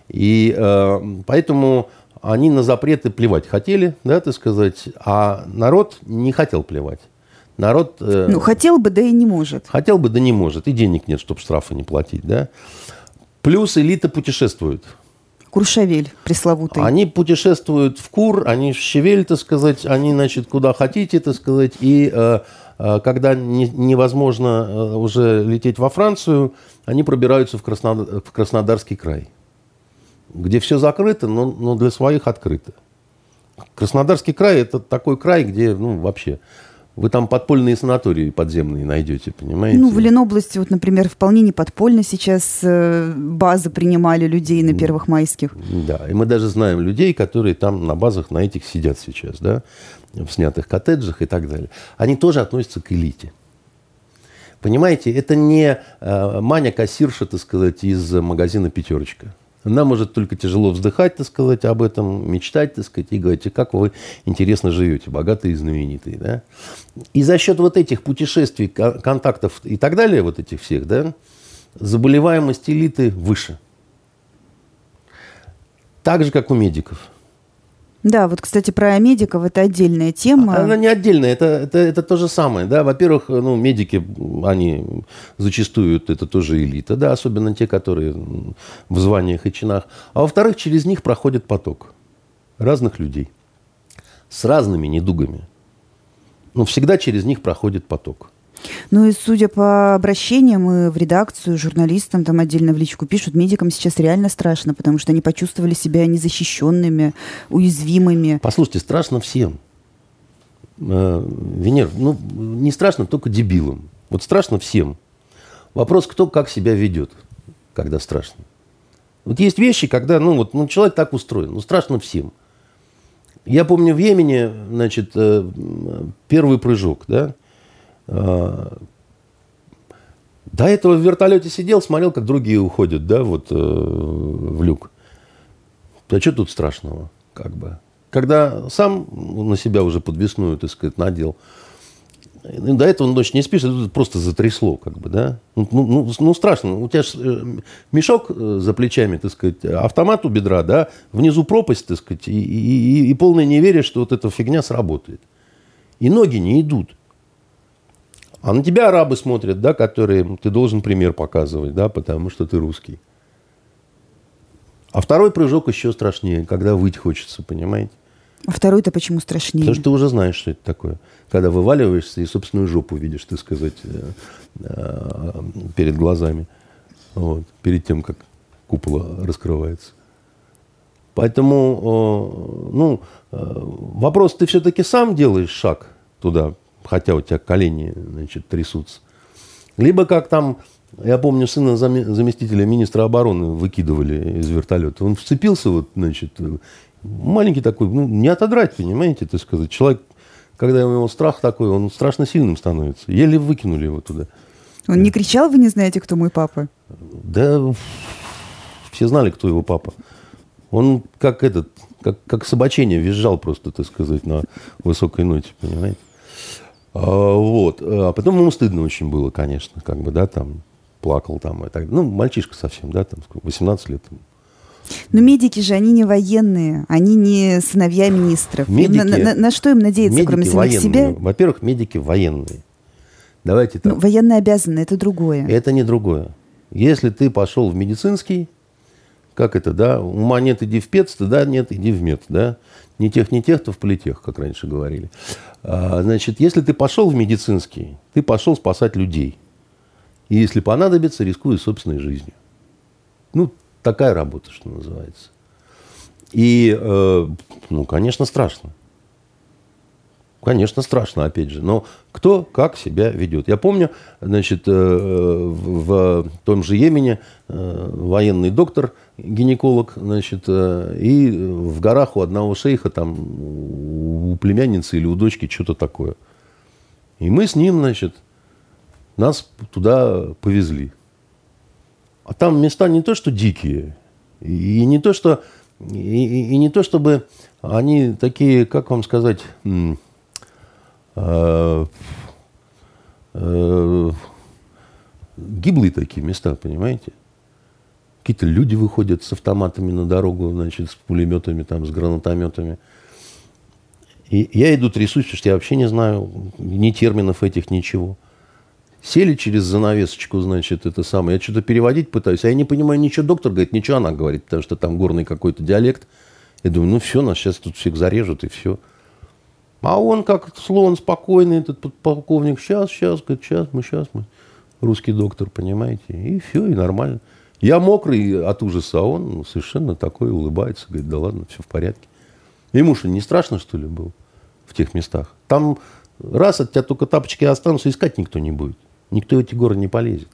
И э, поэтому они на запреты плевать хотели, да, так сказать, а народ не хотел плевать. Народ... Э, ну, хотел бы, да и не может. Хотел бы, да не может. И денег нет, чтобы штрафы не платить, да. Плюс элита путешествует. Куршавель пресловутый. Они путешествуют в Кур, они в Щевель, так сказать, они, значит, куда хотите, так сказать, и э, э, когда не, невозможно э, уже лететь во Францию, они пробираются в, Краснодар, в Краснодарский край, где все закрыто, но, но для своих открыто. Краснодарский край – это такой край, где, ну, вообще вы там подпольные санатории подземные найдете, понимаете? Ну, в Ленобласти, вот, например, вполне не подпольно сейчас э, базы принимали людей на первых майских. Да, и мы даже знаем людей, которые там на базах на этих сидят сейчас, да, в снятых коттеджах и так далее. Они тоже относятся к элите. Понимаете, это не э, Маня кассирша, так сказать, из магазина «Пятерочка». Она может только тяжело вздыхать, так сказать, об этом, мечтать, так сказать, и говорить, как вы интересно живете, богатые и знаменитые. Да? И за счет вот этих путешествий, контактов и так далее, вот этих всех, да, заболеваемость элиты выше. Так же, как у медиков – да, вот, кстати, про медиков это отдельная тема. Она не отдельная, это, это, это то же самое. Да? Во-первых, ну, медики, они зачастую это тоже элита, да, особенно те, которые в званиях и чинах. А во-вторых, через них проходит поток разных людей с разными недугами. Ну, всегда через них проходит поток. Ну и судя по обращениям и в редакцию, журналистам там отдельно в личку пишут, медикам сейчас реально страшно, потому что они почувствовали себя незащищенными, уязвимыми. Послушайте, страшно всем. Э, Венер, ну не страшно только дебилам. Вот страшно всем. Вопрос, кто как себя ведет, когда страшно. Вот есть вещи, когда, ну вот, ну человек так устроен, ну страшно всем. Я помню в Йемене, значит, э, первый прыжок, да, до этого в вертолете сидел, смотрел, как другие уходят, да, вот э, в люк. А что тут страшного, как бы? Когда сам на себя уже подвесную, так сказать, надел, до этого ночь не спишь, это просто затрясло, как бы, да. Ну, ну, ну, ну страшно. У тебя ж, э, мешок э, за плечами, так сказать, автомат у бедра, да, внизу пропасть, так сказать, и, и, и полное неверие, что вот эта фигня сработает. И ноги не идут. А на тебя арабы смотрят, да, которые ты должен пример показывать, да, потому что ты русский. А второй прыжок еще страшнее, когда выйти хочется, понимаете? А второй-то почему страшнее? Потому что ты уже знаешь, что это такое. Когда вываливаешься и собственную жопу видишь, ты сказать, э, э, перед глазами. Вот, перед тем, как купола раскрывается. Поэтому, ну, э, вопрос, ты все-таки сам делаешь шаг туда, хотя у тебя колени значит, трясутся. Либо как там, я помню, сына заместителя министра обороны выкидывали из вертолета. Он вцепился, вот, значит, маленький такой, ну, не отодрать, понимаете, так сказать. Человек, когда у него страх такой, он страшно сильным становится. Еле выкинули его туда. Он не кричал, вы не знаете, кто мой папа? Да, все знали, кто его папа. Он как этот, как, как собачение визжал просто, так сказать, на высокой ноте, понимаете? А, вот. А потом ему стыдно очень было, конечно, как бы, да, там, плакал там и так Ну, мальчишка совсем, да, там, 18 лет. Но медики же, они не военные, они не сыновья министров. Медики, на, на, на что им надеяться, кроме самих военные. себя? Во-первых, медики военные. Давайте так. Ну, военные обязаны, это другое. Это не другое. Если ты пошел в медицинский, как это, да, ума нет, иди в пец, да, нет, иди в мед, да. Не тех, не тех, то в политех, как раньше говорили. А, значит, если ты пошел в медицинский, ты пошел спасать людей. И если понадобится, рискуя собственной жизнью. Ну, такая работа, что называется. И, э, ну, конечно, страшно. Конечно, страшно, опять же. Но кто как себя ведет. Я помню, значит, э, в том же Йемене э, военный доктор, гинеколог, значит, э, и в горах у одного шейха, там, у племянницы или у дочки что-то такое. И мы с ним, значит, нас туда повезли. А там места не то, что дикие, и не то, что, и, и не то, чтобы они такие, как вам сказать, гиблые такие места, понимаете? Какие-то люди выходят с автоматами на дорогу, значит, с пулеметами, там, с гранатометами. И я иду трясусь, потому что я вообще не знаю ни терминов этих, ничего. Сели через занавесочку, значит, это самое. Я что-то переводить пытаюсь, а я не понимаю ничего. Доктор говорит, ничего она говорит, потому что там горный какой-то диалект. Я думаю, ну все, нас сейчас тут всех зарежут и все. А он как слон спокойный, этот полковник, сейчас, сейчас, говорит, сейчас, мы, сейчас, мы. Русский доктор, понимаете, и все, и нормально. Я мокрый от ужаса, а он совершенно такой улыбается, говорит, да ладно, все в порядке. Ему что, не страшно, что ли, было в тех местах? Там раз от тебя только тапочки останутся, искать никто не будет. Никто в эти горы не полезет.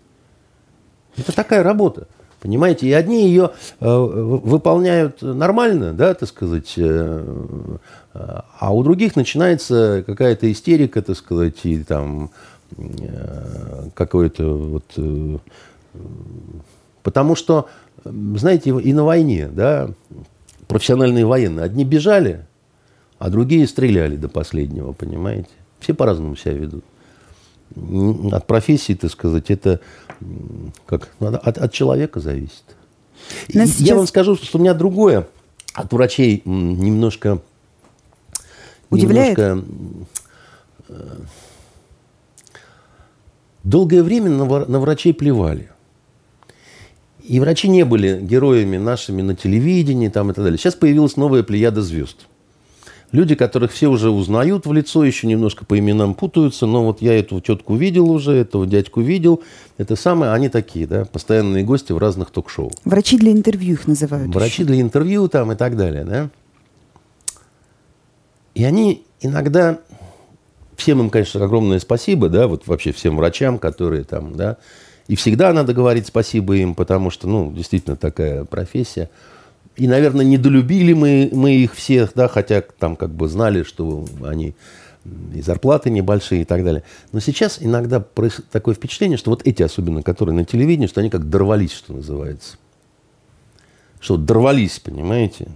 Это такая работа. Понимаете, и одни ее э, выполняют нормально, да, так сказать, э, а у других начинается какая-то истерика, так сказать, и там э, какое-то вот... Потому что, знаете, и на войне, да, профессиональные военные, одни бежали, а другие стреляли до последнего, понимаете? Все по-разному себя ведут от профессии, так сказать, это как, от, от человека зависит. сейчас... Я вам скажу, что у меня другое от врачей немножко... Удивляет? Немножко, э, долгое время на, на врачей плевали. И врачи не были героями нашими на телевидении там, и так далее. Сейчас появилась новая плеяда звезд. Люди, которых все уже узнают в лицо, еще немножко по именам путаются, но вот я эту тетку видел уже, этого дядьку видел. Это самое, они такие, да, постоянные гости в разных ток-шоу. Врачи для интервью их называют. Врачи еще. для интервью там и так далее, да. И они иногда, всем им, конечно, огромное спасибо, да, вот вообще всем врачам, которые там, да, и всегда надо говорить спасибо им, потому что, ну, действительно такая профессия – и, наверное, недолюбили мы, мы их всех, да, хотя там как бы знали, что они и зарплаты небольшие и так далее. Но сейчас иногда такое впечатление, что вот эти особенно, которые на телевидении, что они как дорвались, что называется. Что дорвались, понимаете?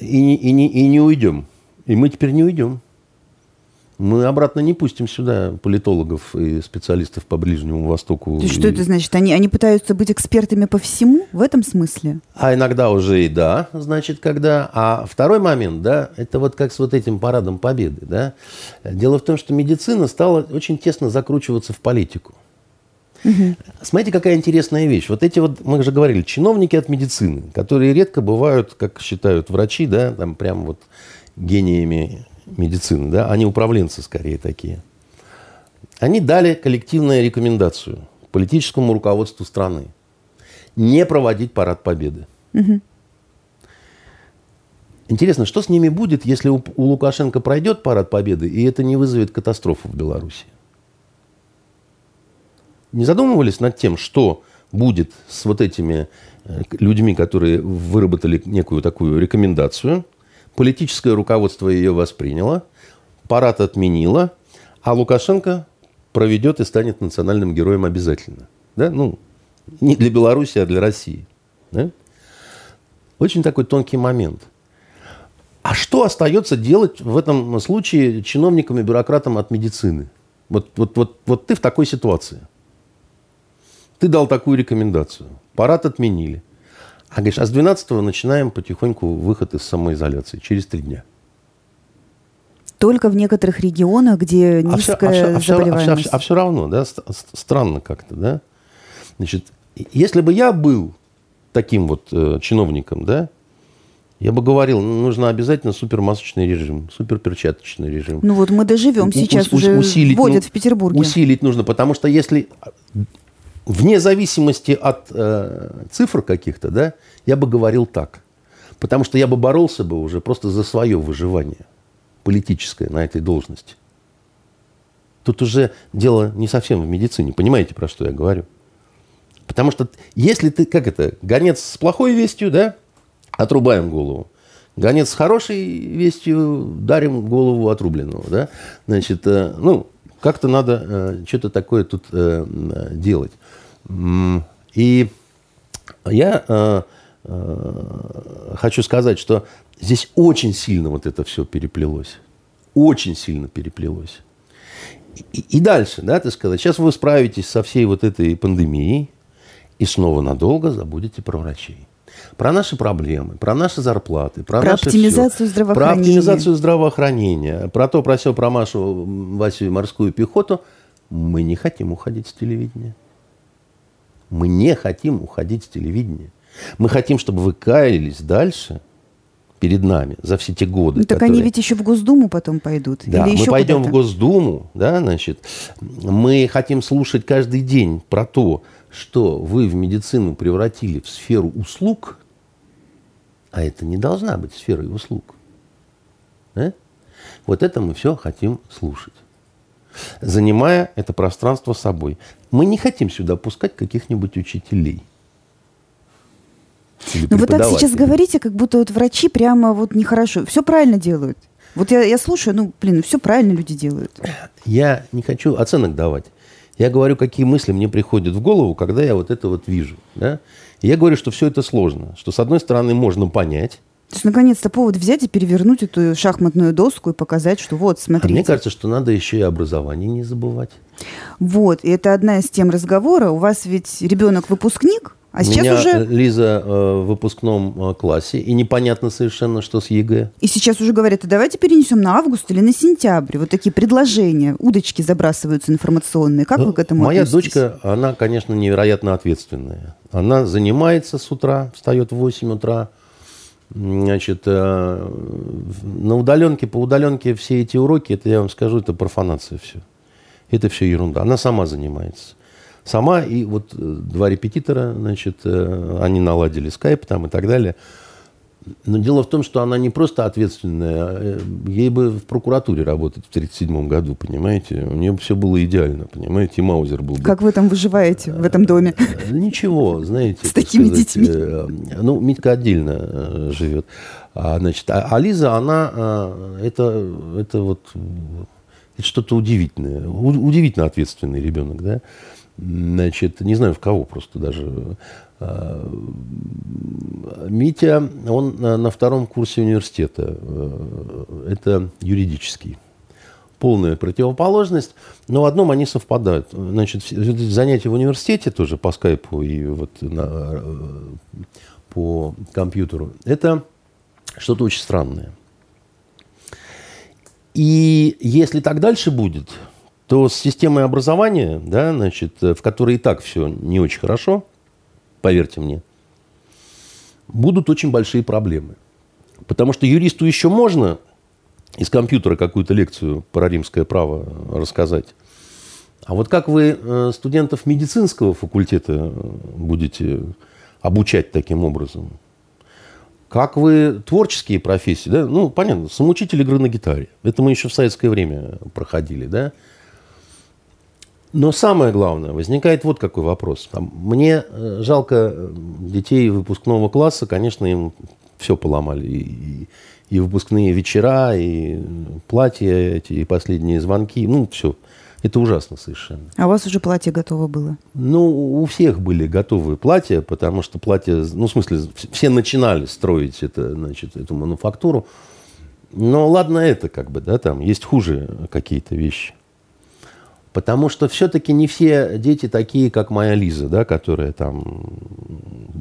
И, и, не, и не уйдем. И мы теперь не уйдем. Мы обратно не пустим сюда политологов и специалистов по Ближнему Востоку. То есть что это значит? Они, они пытаются быть экспертами по всему в этом смысле? А иногда уже и да, значит, когда. А второй момент, да, это вот как с вот этим парадом победы, да. Дело в том, что медицина стала очень тесно закручиваться в политику. Угу. Смотрите, какая интересная вещь. Вот эти вот, мы же говорили, чиновники от медицины, которые редко бывают, как считают врачи, да, там прям вот гениями медицины, да, они управленцы скорее такие. Они дали коллективную рекомендацию политическому руководству страны не проводить парад победы. Угу. Интересно, что с ними будет, если у, у Лукашенко пройдет парад победы, и это не вызовет катастрофу в Беларуси? Не задумывались над тем, что будет с вот этими э, людьми, которые выработали некую такую рекомендацию – Политическое руководство ее восприняло, парад отменило, а Лукашенко проведет и станет национальным героем обязательно. Да? Ну, не для Беларуси, а для России. Да? Очень такой тонкий момент. А что остается делать в этом случае чиновникам и бюрократам от медицины? Вот, вот, вот, вот ты в такой ситуации. Ты дал такую рекомендацию. Парад отменили. А говоришь, а с 12 начинаем потихоньку выход из самоизоляции, через три дня. Только в некоторых регионах, где низкая а все, а все, заболеваемость. А все, а, все, а все равно, да, странно как-то, да. Значит, если бы я был таким вот э, чиновником, да, я бы говорил, ну, нужно обязательно супермасочный режим, суперперчаточный режим. Ну вот мы доживем сейчас, у, уже усилить, вводят ну, в Петербурге. Усилить нужно, потому что если вне зависимости от э, цифр каких-то, да, я бы говорил так. Потому что я бы боролся бы уже просто за свое выживание политическое на этой должности. Тут уже дело не совсем в медицине. Понимаете, про что я говорю? Потому что если ты, как это, гонец с плохой вестью, да, отрубаем голову. Гонец с хорошей вестью, дарим голову отрубленного, да. Значит, э, ну, как-то надо э, что-то такое тут э, делать. И я э, э, хочу сказать, что здесь очень сильно вот это все переплелось. Очень сильно переплелось. И, и дальше, да, ты сказать, сейчас вы справитесь со всей вот этой пандемией и снова надолго забудете про врачей. Про наши проблемы, про наши зарплаты, про, про наше оптимизацию все, здравоохранения. Про оптимизацию здравоохранения, про то, про все, про Машу, Васю и морскую пехоту. Мы не хотим уходить с телевидения. Мы не хотим уходить с телевидения. Мы хотим, чтобы вы каялись дальше перед нами за все те годы. Ну, так которые... они ведь еще в Госдуму потом пойдут. Да, Или мы еще пойдем в Госдуму, да, значит, мы хотим слушать каждый день про то, что вы в медицину превратили в сферу услуг, а это не должна быть сфера услуг. Да? Вот это мы все хотим слушать, занимая это пространство собой. Мы не хотим сюда пускать каких-нибудь учителей. Ну вы так сейчас говорите, как будто вот врачи прямо вот нехорошо. Все правильно делают. Вот я, я слушаю, ну, блин, все правильно люди делают. Я не хочу оценок давать. Я говорю, какие мысли мне приходят в голову, когда я вот это вот вижу. Да? И я говорю, что все это сложно. Что, с одной стороны, можно понять. То есть, наконец-то, повод взять и перевернуть эту шахматную доску и показать, что вот, А смотрите. мне кажется, что надо еще и образование не забывать. Вот, и это одна из тем разговора. У вас ведь ребенок выпускник, а сейчас меня уже... Лиза э, в выпускном э, классе, и непонятно совершенно, что с ЕГЭ. И сейчас уже говорят, а давайте перенесем на август или на сентябрь. Вот такие предложения, удочки забрасываются информационные. Как вы к этому Э, Моя относитесь? дочка, она, конечно, невероятно ответственная. Она занимается с утра, встает в 8 утра. Значит, э, на удаленке, по удаленке все эти уроки, это я вам скажу, это профанация все. Это все ерунда. Она сама занимается. Сама и вот э, два репетитора, значит, э, они наладили скайп там и так далее. Но дело в том, что она не просто ответственная, а, э, ей бы в прокуратуре работать в 1937 году, понимаете? У нее все было идеально, понимаете? И Маузер был бы Как вы там выживаете в этом доме? Ничего, знаете. С так такими сказать, детьми. Ну, Митька отдельно живет. А, значит, а, а Лиза, она, это, это вот это что-то удивительное. У- удивительно ответственный ребенок, да? Значит, не знаю в кого просто даже. А, Митя, он на втором курсе университета. Э, Это юридический полная противоположность, но в одном они совпадают. Значит, занятия в университете тоже по скайпу и вот на, э, по компьютеру, это что-то очень странное. И если так дальше будет, то с системой образования, да, значит, э, в которой и так все не очень хорошо, поверьте мне, будут очень большие проблемы. Потому что юристу еще можно из компьютера какую-то лекцию про римское право рассказать. А вот как вы э, студентов медицинского факультета э, будете обучать таким образом? Как вы творческие профессии, да? Ну, понятно, самоучитель игры на гитаре. Это мы еще в советское время проходили, да? Но самое главное, возникает вот какой вопрос. Мне э, жалко э, детей выпускного класса, конечно, им все поломали. И, и- выпускные вечера, и платья эти, и последние звонки. Ну, все. Это ужасно совершенно. А у вас уже платье готово было? Ну, у всех были готовые платья, потому что платья, ну, в смысле, вс- все начинали строить это, значит, эту мануфактуру. Но ладно это, как бы, да, там есть хуже какие-то вещи. Потому что все-таки не все дети такие, как моя Лиза, да, которая там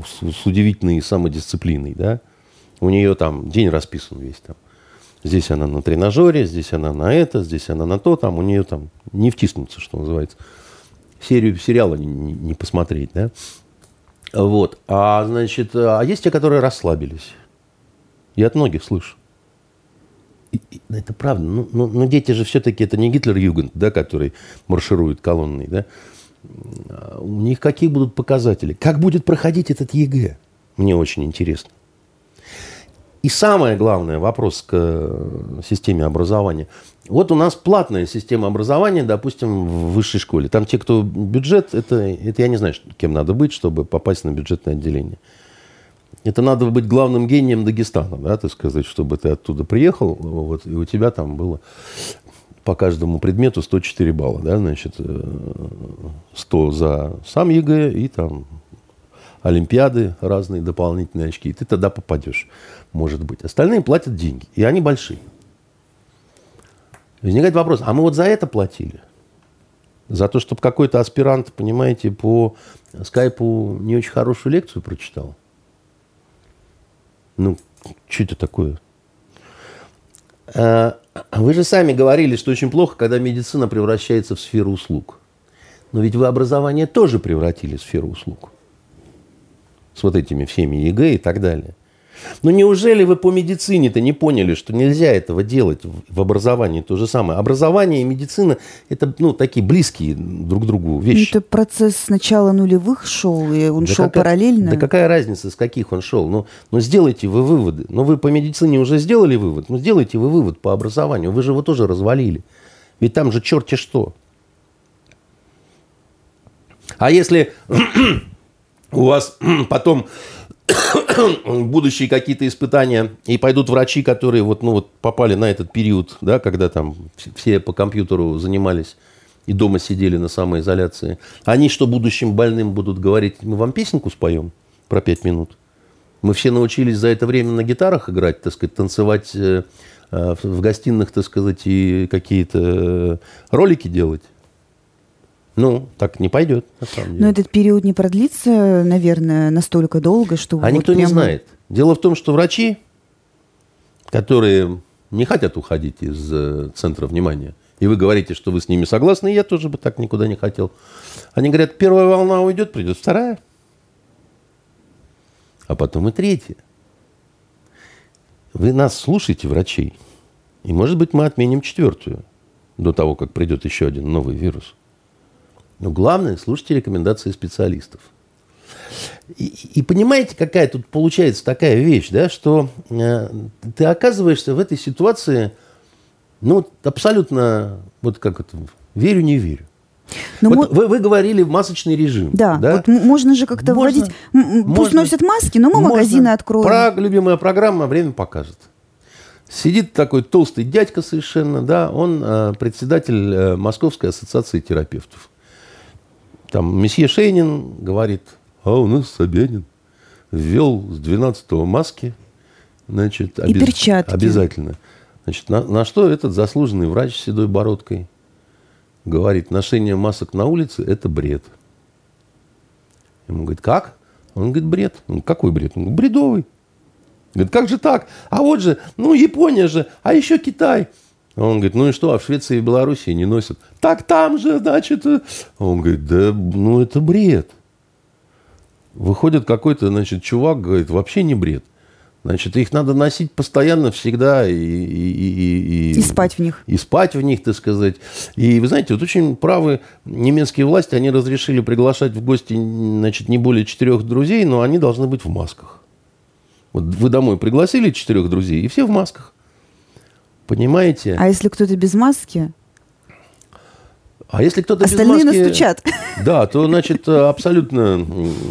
с, с удивительной самодисциплиной, да. У нее там день расписан весь там. Здесь она на тренажере, здесь она на это, здесь она на то, там у нее там не втиснуться, что называется. Серию сериала не, не- посмотреть, да. Вот. А, значит, а есть те, которые расслабились. Я от многих слышу. Это правда. Ну, ну, ну, дети же все-таки это не Гитлер-Югент, да, который марширует колонной, да. А У них какие будут показатели? Как будет проходить этот ЕГЭ? Мне очень интересно. И самое главное, вопрос к э, системе образования. Вот у нас платная система образования, допустим, в высшей школе. Там те, кто бюджет, это, это я не знаю, кем надо быть, чтобы попасть на бюджетное отделение. Это надо быть главным гением Дагестана, да, так сказать, чтобы ты оттуда приехал, вот, и у тебя там было по каждому предмету 104 балла, да, значит, э, 100 за сам ЕГЭ и там олимпиады, разные дополнительные очки, и ты тогда попадешь, может быть. Остальные платят деньги, и они большие. Возникает вопрос, а мы вот за это платили? За то, чтобы какой-то аспирант, понимаете, по скайпу не очень хорошую лекцию прочитал? Ну, что это такое? А, вы же сами говорили, что очень плохо, когда медицина превращается в сферу услуг. Но ведь вы образование тоже превратили в сферу услуг. С вот этими всеми ЕГЭ и так далее. Но неужели вы по медицине-то не поняли, что нельзя этого делать в образовании? То же самое. Образование и медицина – это ну, такие близкие друг другу вещи. Это процесс с начала нулевых шел, и он да шел какая, параллельно. Да какая разница, с каких он шел? Ну, ну, сделайте вы выводы. Ну, вы по медицине уже сделали вывод. Ну, сделайте вы вывод по образованию. Вы же его тоже развалили. Ведь там же черти что. А если у вас потом будущие какие-то испытания, и пойдут врачи, которые вот, ну, вот попали на этот период, да, когда там все по компьютеру занимались и дома сидели на самоизоляции. Они что будущим больным будут говорить? Мы вам песенку споем про пять минут. Мы все научились за это время на гитарах играть, так сказать, танцевать э, э, в гостиных, так сказать, и какие-то э, ролики делать. Ну, так не пойдет, на самом деле. Но этот период не продлится, наверное, настолько долго, что... А вот никто прямо... не знает. Дело в том, что врачи, которые не хотят уходить из э, центра внимания, и вы говорите, что вы с ними согласны, и я тоже бы так никуда не хотел. Они говорят, первая волна уйдет, придет вторая, а потом и третья. Вы нас слушаете, врачей, и, может быть, мы отменим четвертую до того, как придет еще один новый вирус. Но главное, слушайте рекомендации специалистов. И, и понимаете, какая тут получается такая вещь, да, что э, ты оказываешься в этой ситуации, ну, абсолютно, вот как это, верю, не верю. Но вот мы... вы, вы говорили масочный режим. Да, да? Вот можно же как-то можно, вводить. Можно, Пусть носят маски, но мы можно. магазины откроем. Про любимая программа время покажет. Сидит такой толстый дядька совершенно, да, он э, председатель э, Московской ассоциации терапевтов. Там месье Шейнин говорит, а у нас Собянин ввел с 12-го маски, значит, обез... И перчатки. обязательно. Значит, на, на что этот заслуженный врач с седой бородкой говорит, ношение масок на улице – это бред. Ему говорит, как? Он говорит, бред. Он, какой бред? Он говорит, бредовый. Говорит, как же так? А вот же, ну, Япония же, а еще Китай – он говорит, ну и что, а в Швеции и Белоруссии не носят? Так там же, значит... Э». Он говорит, да, ну это бред. Выходит какой-то, значит, чувак, говорит, вообще не бред. Значит, их надо носить постоянно, всегда. И, и, и, и, и спать в них. И спать в них, так сказать. И вы знаете, вот очень правы немецкие власти, они разрешили приглашать в гости, значит, не более четырех друзей, но они должны быть в масках. Вот вы домой пригласили четырех друзей, и все в масках. Понимаете? А если кто-то без маски? А если кто-то Остальные без маски... настучат. Да, то, значит, абсолютно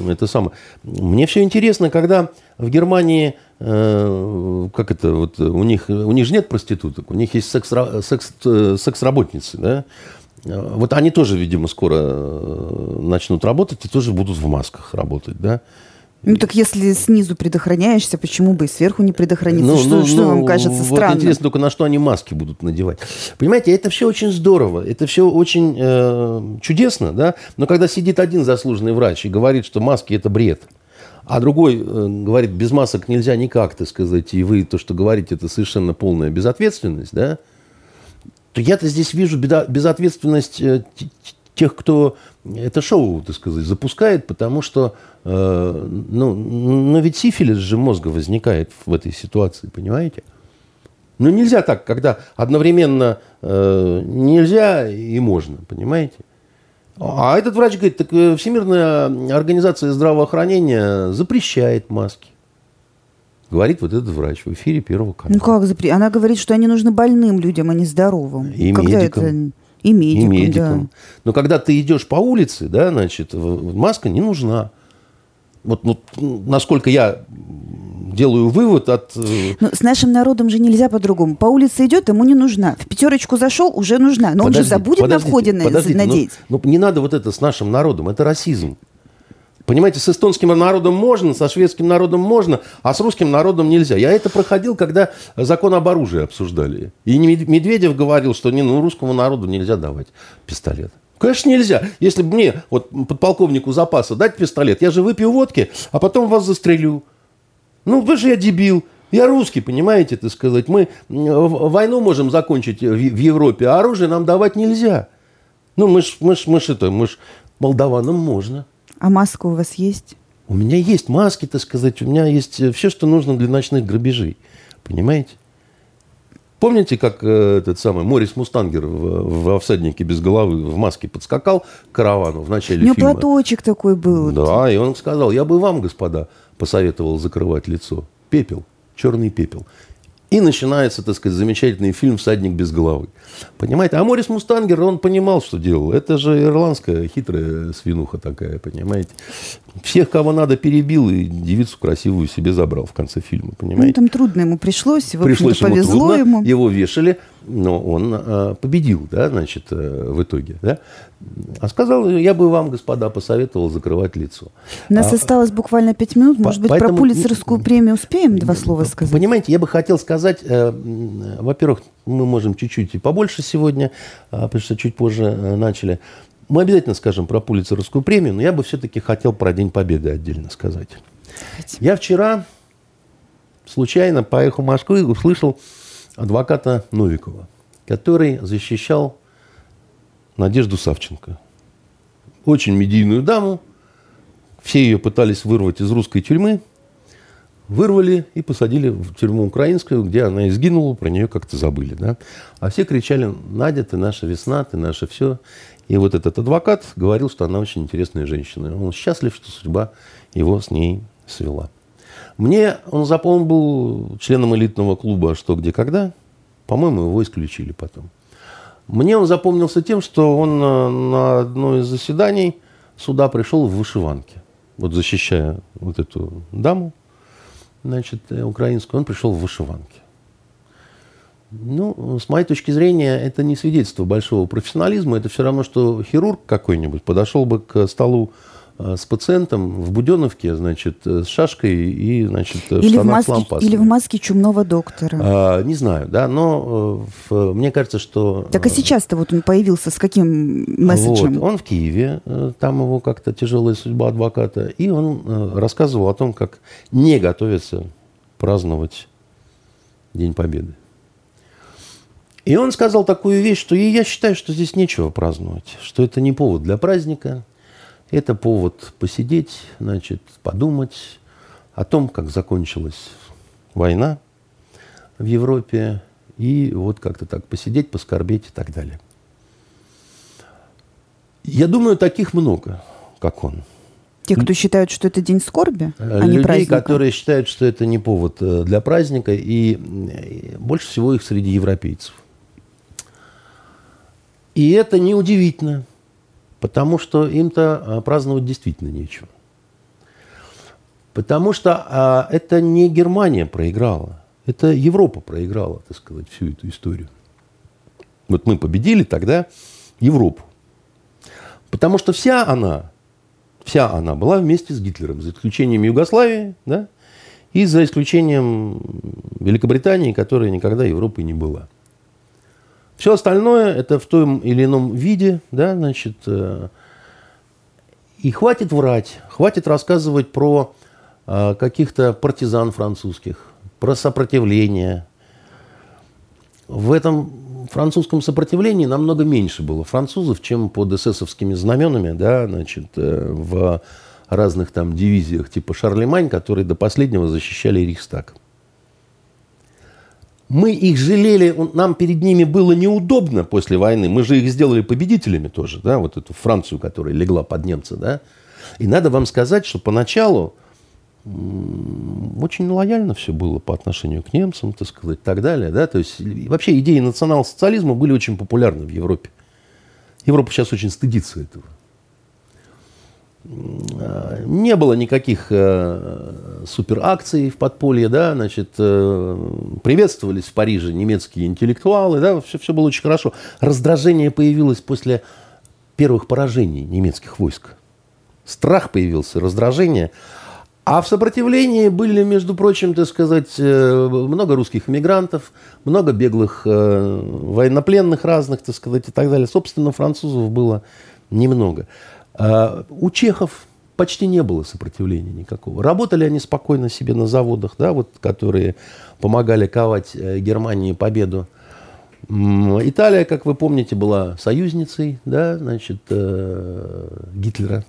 это самое. Мне все интересно, когда в Германии, э, как это, вот у них, у них же нет проституток, у них есть секс, секс, э, секс-работницы, да? Вот они тоже, видимо, скоро э, начнут работать и тоже будут в масках работать, да? Ну так если снизу предохраняешься, почему бы и сверху не предохраниться? Ну, что, ну, что ну, вам кажется вот странным? Интересно только, на что они маски будут надевать. Понимаете, это все очень здорово, это все очень э, чудесно, да? Но когда сидит один заслуженный врач и говорит, что маски это бред, а другой э, говорит, без масок нельзя никак, так сказать, и вы то, что говорите, это совершенно полная безответственность, да? То я-то здесь вижу безответственность э, тех, кто это шоу, так сказать, запускает, потому что, ну, но ведь сифилис же мозга возникает в этой ситуации, понимаете? Ну, нельзя так, когда одновременно э, нельзя и можно, понимаете? А этот врач говорит, так э, Всемирная организация здравоохранения запрещает маски. Говорит вот этот врач в эфире Первого канала. Ну как запрещает? Она говорит, что они нужны больным людям, а не здоровым. И Когда медикам. Это... И медикам, и медикам. Да. Но когда ты идешь по улице, да, значит, маска не нужна. Вот, вот насколько я делаю вывод от... Э, Но с нашим народом же нельзя по-другому. По улице идет, ему не нужна. В пятерочку зашел, уже нужна. Но подождите, он же забудет на входе подождите, надеть. Ну, ну, не надо вот это с нашим народом. Это расизм. Понимаете, с эстонским народом можно, со шведским народом можно, а с русским народом нельзя. Я это проходил, когда закон об оружии обсуждали. И Медведев говорил, что не, ну, русскому народу нельзя давать пистолет. Конечно, нельзя. Если бы мне, вот подполковнику запаса, дать пистолет, я же выпью водки, а потом вас застрелю. Ну, вы же я дебил. Я русский, понимаете, так сказать. Мы войну можем закончить в Европе, а оружие нам давать нельзя. Ну, мы ж, мы ж, мы ж это, мы ж молдаванам можно. А маска у вас есть? У меня есть маски, так сказать, у меня есть э, все, что нужно для ночных грабежей. Понимаете? Помните, как э, этот самый Морис Мустангер в, в «Всаднике без головы» в маске подскакал к каравану в начале фильма? У него платочек такой был. Да, и он сказал, я бы вам, господа, посоветовал закрывать лицо. Пепел, черный пепел. И начинается, так сказать, замечательный фильм «Всадник без головы». Понимаете? А Морис Мустангер, он понимал, что делал. Это же ирландская хитрая свинуха такая, понимаете? Всех, кого надо, перебил и девицу красивую себе забрал в конце фильма, понимаете? Ну, там трудно ему пришлось, в ему повезло трудно, ему. Его вешали, но он а, победил, да, значит, а, в итоге, да. А сказал, я бы вам, господа, посоветовал закрывать лицо. У нас а, осталось буквально пять минут, может быть, поэтому, про Пулицерскую премию успеем два слова сказать? Понимаете, я бы хотел сказать, э, во-первых, мы можем чуть-чуть и побольше сегодня, э, потому что чуть позже э, начали. Мы обязательно скажем про Пулицеровскую премию, но я бы все-таки хотел про День Победы отдельно сказать. Я вчера случайно поехал в Москву и услышал адвоката Новикова, который защищал Надежду Савченко. Очень медийную даму. Все ее пытались вырвать из русской тюрьмы. Вырвали и посадили в тюрьму украинскую, где она изгинула, про нее как-то забыли. Да? А все кричали, Надя, ты наша весна, ты наше все. И вот этот адвокат говорил, что она очень интересная женщина. Он счастлив, что судьба его с ней свела. Мне он запомнил, был членом элитного клуба «Что, где, когда». По-моему, его исключили потом. Мне он запомнился тем, что он на, на одно из заседаний суда пришел в вышиванке. Вот защищая вот эту даму, значит, э, украинскую, он пришел в вышиванке. Ну, с моей точки зрения, это не свидетельство большого профессионализма. Это все равно, что хирург какой-нибудь подошел бы к столу э, с пациентом в Буденовке, значит, э, с шашкой и, значит, в или в маске, Или в маске чумного доктора. А, не знаю, да, но в, мне кажется, что... Так а сейчас-то вот он появился с каким месседжем? Вот, он в Киеве, там его как-то тяжелая судьба адвоката, и он рассказывал о том, как не готовится праздновать День Победы. И он сказал такую вещь, что и я считаю, что здесь нечего праздновать, что это не повод для праздника, это повод посидеть, значит, подумать о том, как закончилась война в Европе, и вот как-то так посидеть, поскорбеть и так далее. Я думаю, таких много, как он. Те, кто считают, что это день скорби, а Людей, не праздника. которые считают, что это не повод э, для праздника, и больше всего их среди европейцев. И это неудивительно, потому что им-то а, праздновать действительно нечего. Потому что а, это не Германия проиграла, это Европа проиграла, так сказать, всю эту историю. Вот мы победили тогда Европу. Потому что вся она, вся она была вместе с Гитлером, за исключением Югославии, да, и за исключением Великобритании, которая никогда Европой не была. Все остальное это в том или ином виде, да, значит, э, и хватит врать, хватит рассказывать про э, каких-то партизан французских, про сопротивление. В этом французском сопротивлении намного меньше было французов, чем под эсэсовскими знаменами, да, значит, э, в разных там дивизиях типа Шарлемань, которые до последнего защищали Рейхстаг. Мы их жалели, нам перед ними было неудобно после войны. Мы же их сделали победителями тоже, да, вот эту Францию, которая легла под немца, да. И надо вам сказать, что поначалу очень лояльно все было по отношению к немцам, так сказать, и так далее, да. То есть вообще идеи национал-социализма были очень популярны в Европе. Европа сейчас очень стыдится этого не было никаких э, суперакций в подполье, да, значит, э, приветствовались в Париже немецкие интеллектуалы, да, все, все было очень хорошо. Раздражение появилось после первых поражений немецких войск. Страх появился, раздражение. А в сопротивлении были, между прочим, так сказать, э, много русских иммигрантов, много беглых э, военнопленных разных, так сказать, и так далее. Собственно, французов было немного. А, у чехов почти не было сопротивления никакого. Работали они спокойно себе на заводах, да, вот, которые помогали ковать э, Германии победу. Италия, как вы помните, была союзницей да, значит, э, Гитлера.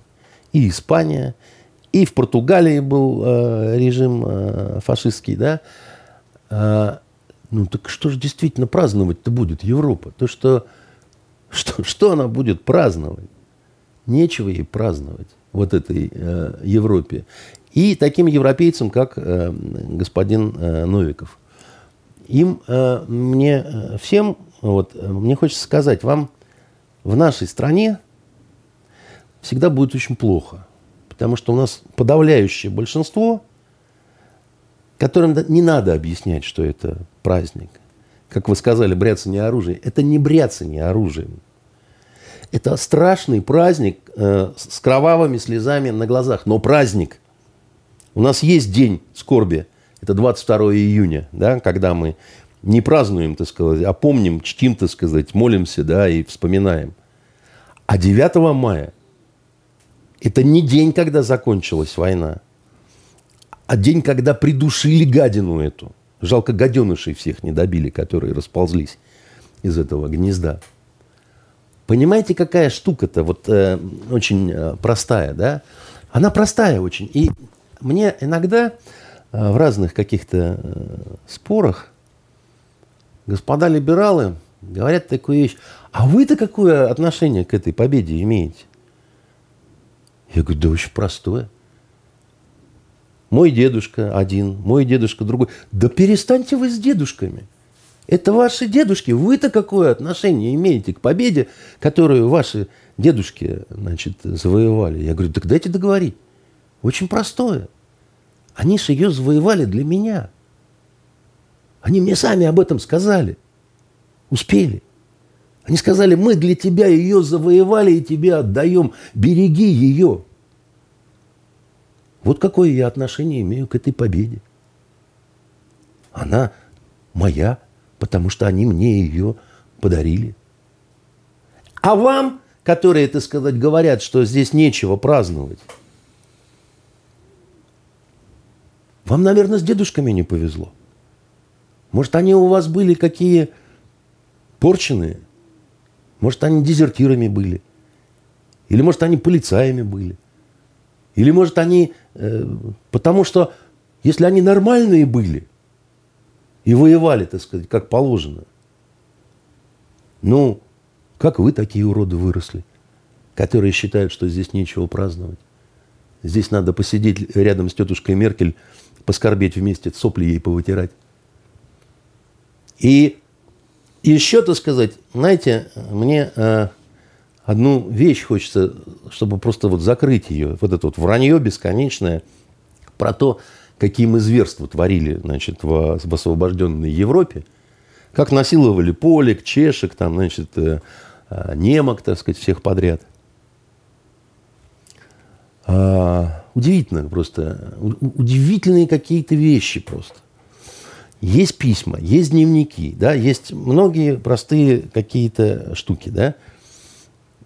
И Испания, и в Португалии был э, режим фашистский. Да? Э, ну так что же действительно праздновать-то будет Европа? То, что, что, что она будет праздновать? Нечего ей праздновать вот этой э, Европе. И таким европейцам, как э, господин э, Новиков. Им, э, мне э, всем, вот, мне хочется сказать, вам в нашей стране всегда будет очень плохо. Потому что у нас подавляющее большинство, которым не надо объяснять, что это праздник. Как вы сказали, бряться оружием. Это не бряться оружием. Это страшный праздник э, с кровавыми слезами на глазах, но праздник. У нас есть день скорби, это 22 июня, да, когда мы не празднуем, так сказать, а помним, чтим, так сказать, молимся, да, и вспоминаем. А 9 мая – это не день, когда закончилась война, а день, когда придушили гадину эту. Жалко, гаденышей всех не добили, которые расползлись из этого гнезда. Понимаете, какая штука-то вот э, очень э, простая, да? Она простая очень. И мне иногда э, в разных каких-то э, спорах господа либералы говорят такую вещь. А вы-то какое отношение к этой победе имеете? Я говорю, да очень простое. Мой дедушка один, мой дедушка другой. Да перестаньте вы с дедушками. Это ваши дедушки. Вы-то какое отношение имеете к победе, которую ваши дедушки значит, завоевали? Я говорю, так дайте договорить. Очень простое. Они же ее завоевали для меня. Они мне сами об этом сказали. Успели. Они сказали, мы для тебя ее завоевали и тебе отдаем. Береги ее. Вот какое я отношение имею к этой победе. Она моя потому что они мне ее подарили. А вам, которые, так сказать, говорят, что здесь нечего праздновать, вам, наверное, с дедушками не повезло. Может, они у вас были какие порченые? Может, они дезертирами были? Или, может, они полицаями были? Или, может, они... Э, потому что, если они нормальные были – и воевали, так сказать, как положено. Ну, как вы такие уроды выросли, которые считают, что здесь нечего праздновать? Здесь надо посидеть рядом с тетушкой Меркель, поскорбеть вместе, сопли ей повытирать. И еще, так сказать, знаете, мне э, одну вещь хочется, чтобы просто вот закрыть ее, вот это вот вранье бесконечное про то, какие мы зверства творили значит, в, в освобожденной Европе, как насиловали полек, чешек, там, значит, э, э, немок, так сказать, всех подряд. А, удивительно просто, удивительные какие-то вещи просто. Есть письма, есть дневники, да, есть многие простые какие-то штуки, да.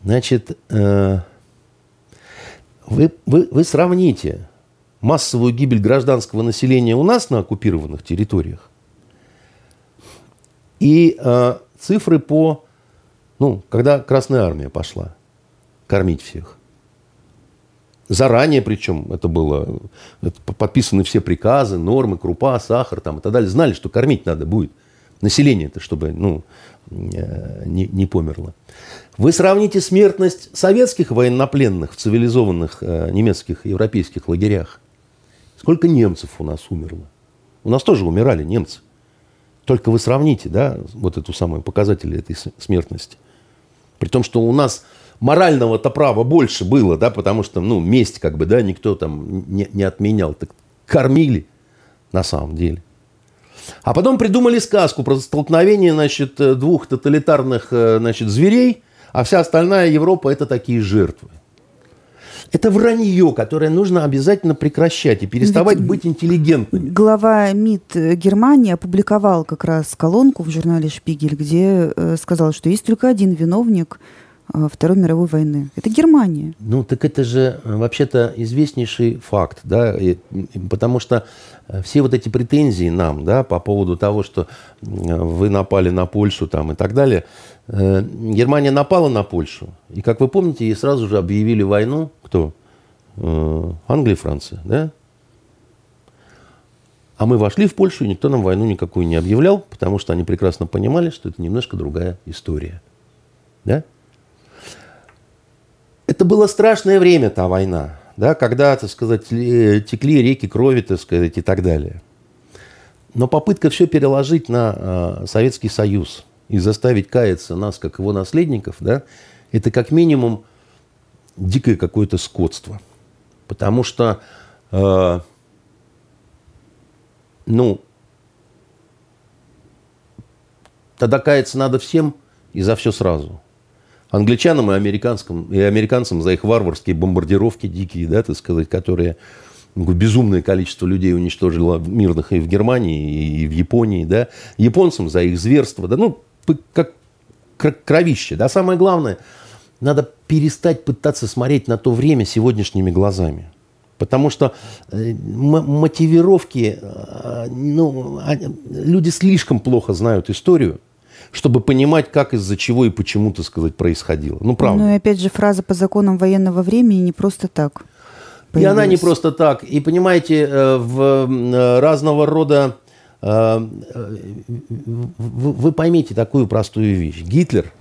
Значит, э, вы, вы, вы сравните массовую гибель гражданского населения у нас на оккупированных территориях. И э, цифры по, ну, когда Красная Армия пошла кормить всех. Заранее причем это было, это подписаны все приказы, нормы, крупа, сахар там и так далее. Знали, что кормить надо будет. Население-то, чтобы ну, э, не, не померло. Вы сравните смертность советских военнопленных в цивилизованных э, немецких европейских лагерях Сколько немцев у нас умерло? У нас тоже умирали немцы. Только вы сравните, да, вот эту самую показатель этой смертности. При том, что у нас морального-то права больше было, да, потому что, ну, месть, как бы, да, никто там не, не отменял. Так кормили на самом деле. А потом придумали сказку про столкновение, значит, двух тоталитарных, э, значит, зверей, а вся остальная Европа – это такие жертвы. Это вранье, которое нужно обязательно прекращать и переставать Ведь быть интеллигентным. Глава МИД Германии опубликовал как раз колонку в журнале «Шпигель», где э, сказал, что есть только один виновник э, Второй мировой войны. Это Германия. Ну, так это же э, вообще-то известнейший факт, да, и, потому что все вот эти претензии нам, да, по поводу того, что вы напали на Польшу там и так далее, Германия напала на Польшу, и, как вы помните, ей сразу же объявили войну, кто? Англия и Франция, да? А мы вошли в Польшу, и никто нам войну никакую не объявлял, потому что они прекрасно понимали, что это немножко другая история. Да? Это было страшное время, та война, да, когда, так сказать, текли реки крови, так сказать, и так далее. Но попытка все переложить на э, Советский Союз и заставить каяться нас, как его наследников, да, это как минимум дикое какое-то скотство. Потому что э, ну, тогда каяться надо всем и за все сразу. Англичанам и, американцам, и американцам за их варварские бомбардировки дикие, да, так сказать, которые безумное количество людей уничтожило мирных и в Германии, и в Японии, да, японцам за их зверство, да, ну, как кровище, да, самое главное, надо перестать пытаться смотреть на то время сегодняшними глазами. Потому что э, мотивировки, э, ну, люди слишком плохо знают историю, чтобы понимать, как из-за чего и почему, так сказать, происходило. Ну, правда. Ну, и опять же, фраза по законам военного времени не просто так. Появилась. И она не просто так. И, понимаете, э, в разного рода... Вы поймите такую простую вещь. Гитлер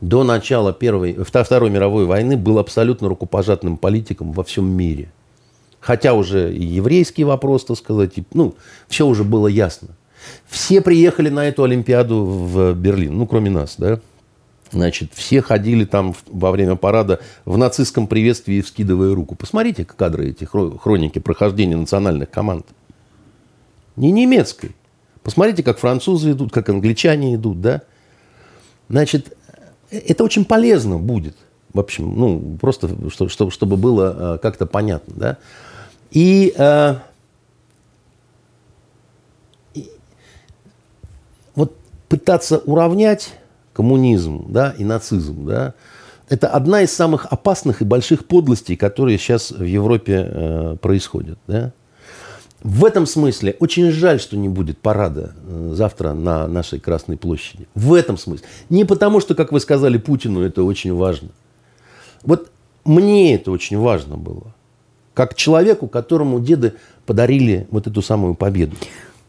до начала Первой, Второй мировой войны был абсолютно рукопожатным политиком во всем мире. Хотя уже и еврейский вопрос, так сказать, и, ну, все уже было ясно. Все приехали на эту Олимпиаду в Берлин, ну, кроме нас, да. Значит, все ходили там во время парада в нацистском приветствии, вскидывая руку. Посмотрите кадры эти хроники прохождения национальных команд. Не немецкой. Посмотрите, как французы идут, как англичане идут, да. Значит, это очень полезно будет. В общем, ну, просто чтобы, чтобы было э, как-то понятно, да. И, э, и вот пытаться уравнять коммунизм, да, и нацизм, да, это одна из самых опасных и больших подлостей, которые сейчас в Европе э, происходят, да. В этом смысле очень жаль, что не будет парада э, завтра на нашей Красной площади. В этом смысле. Не потому, что, как вы сказали, Путину это очень важно. Вот мне это очень важно было. Как человеку, которому деды подарили вот эту самую победу.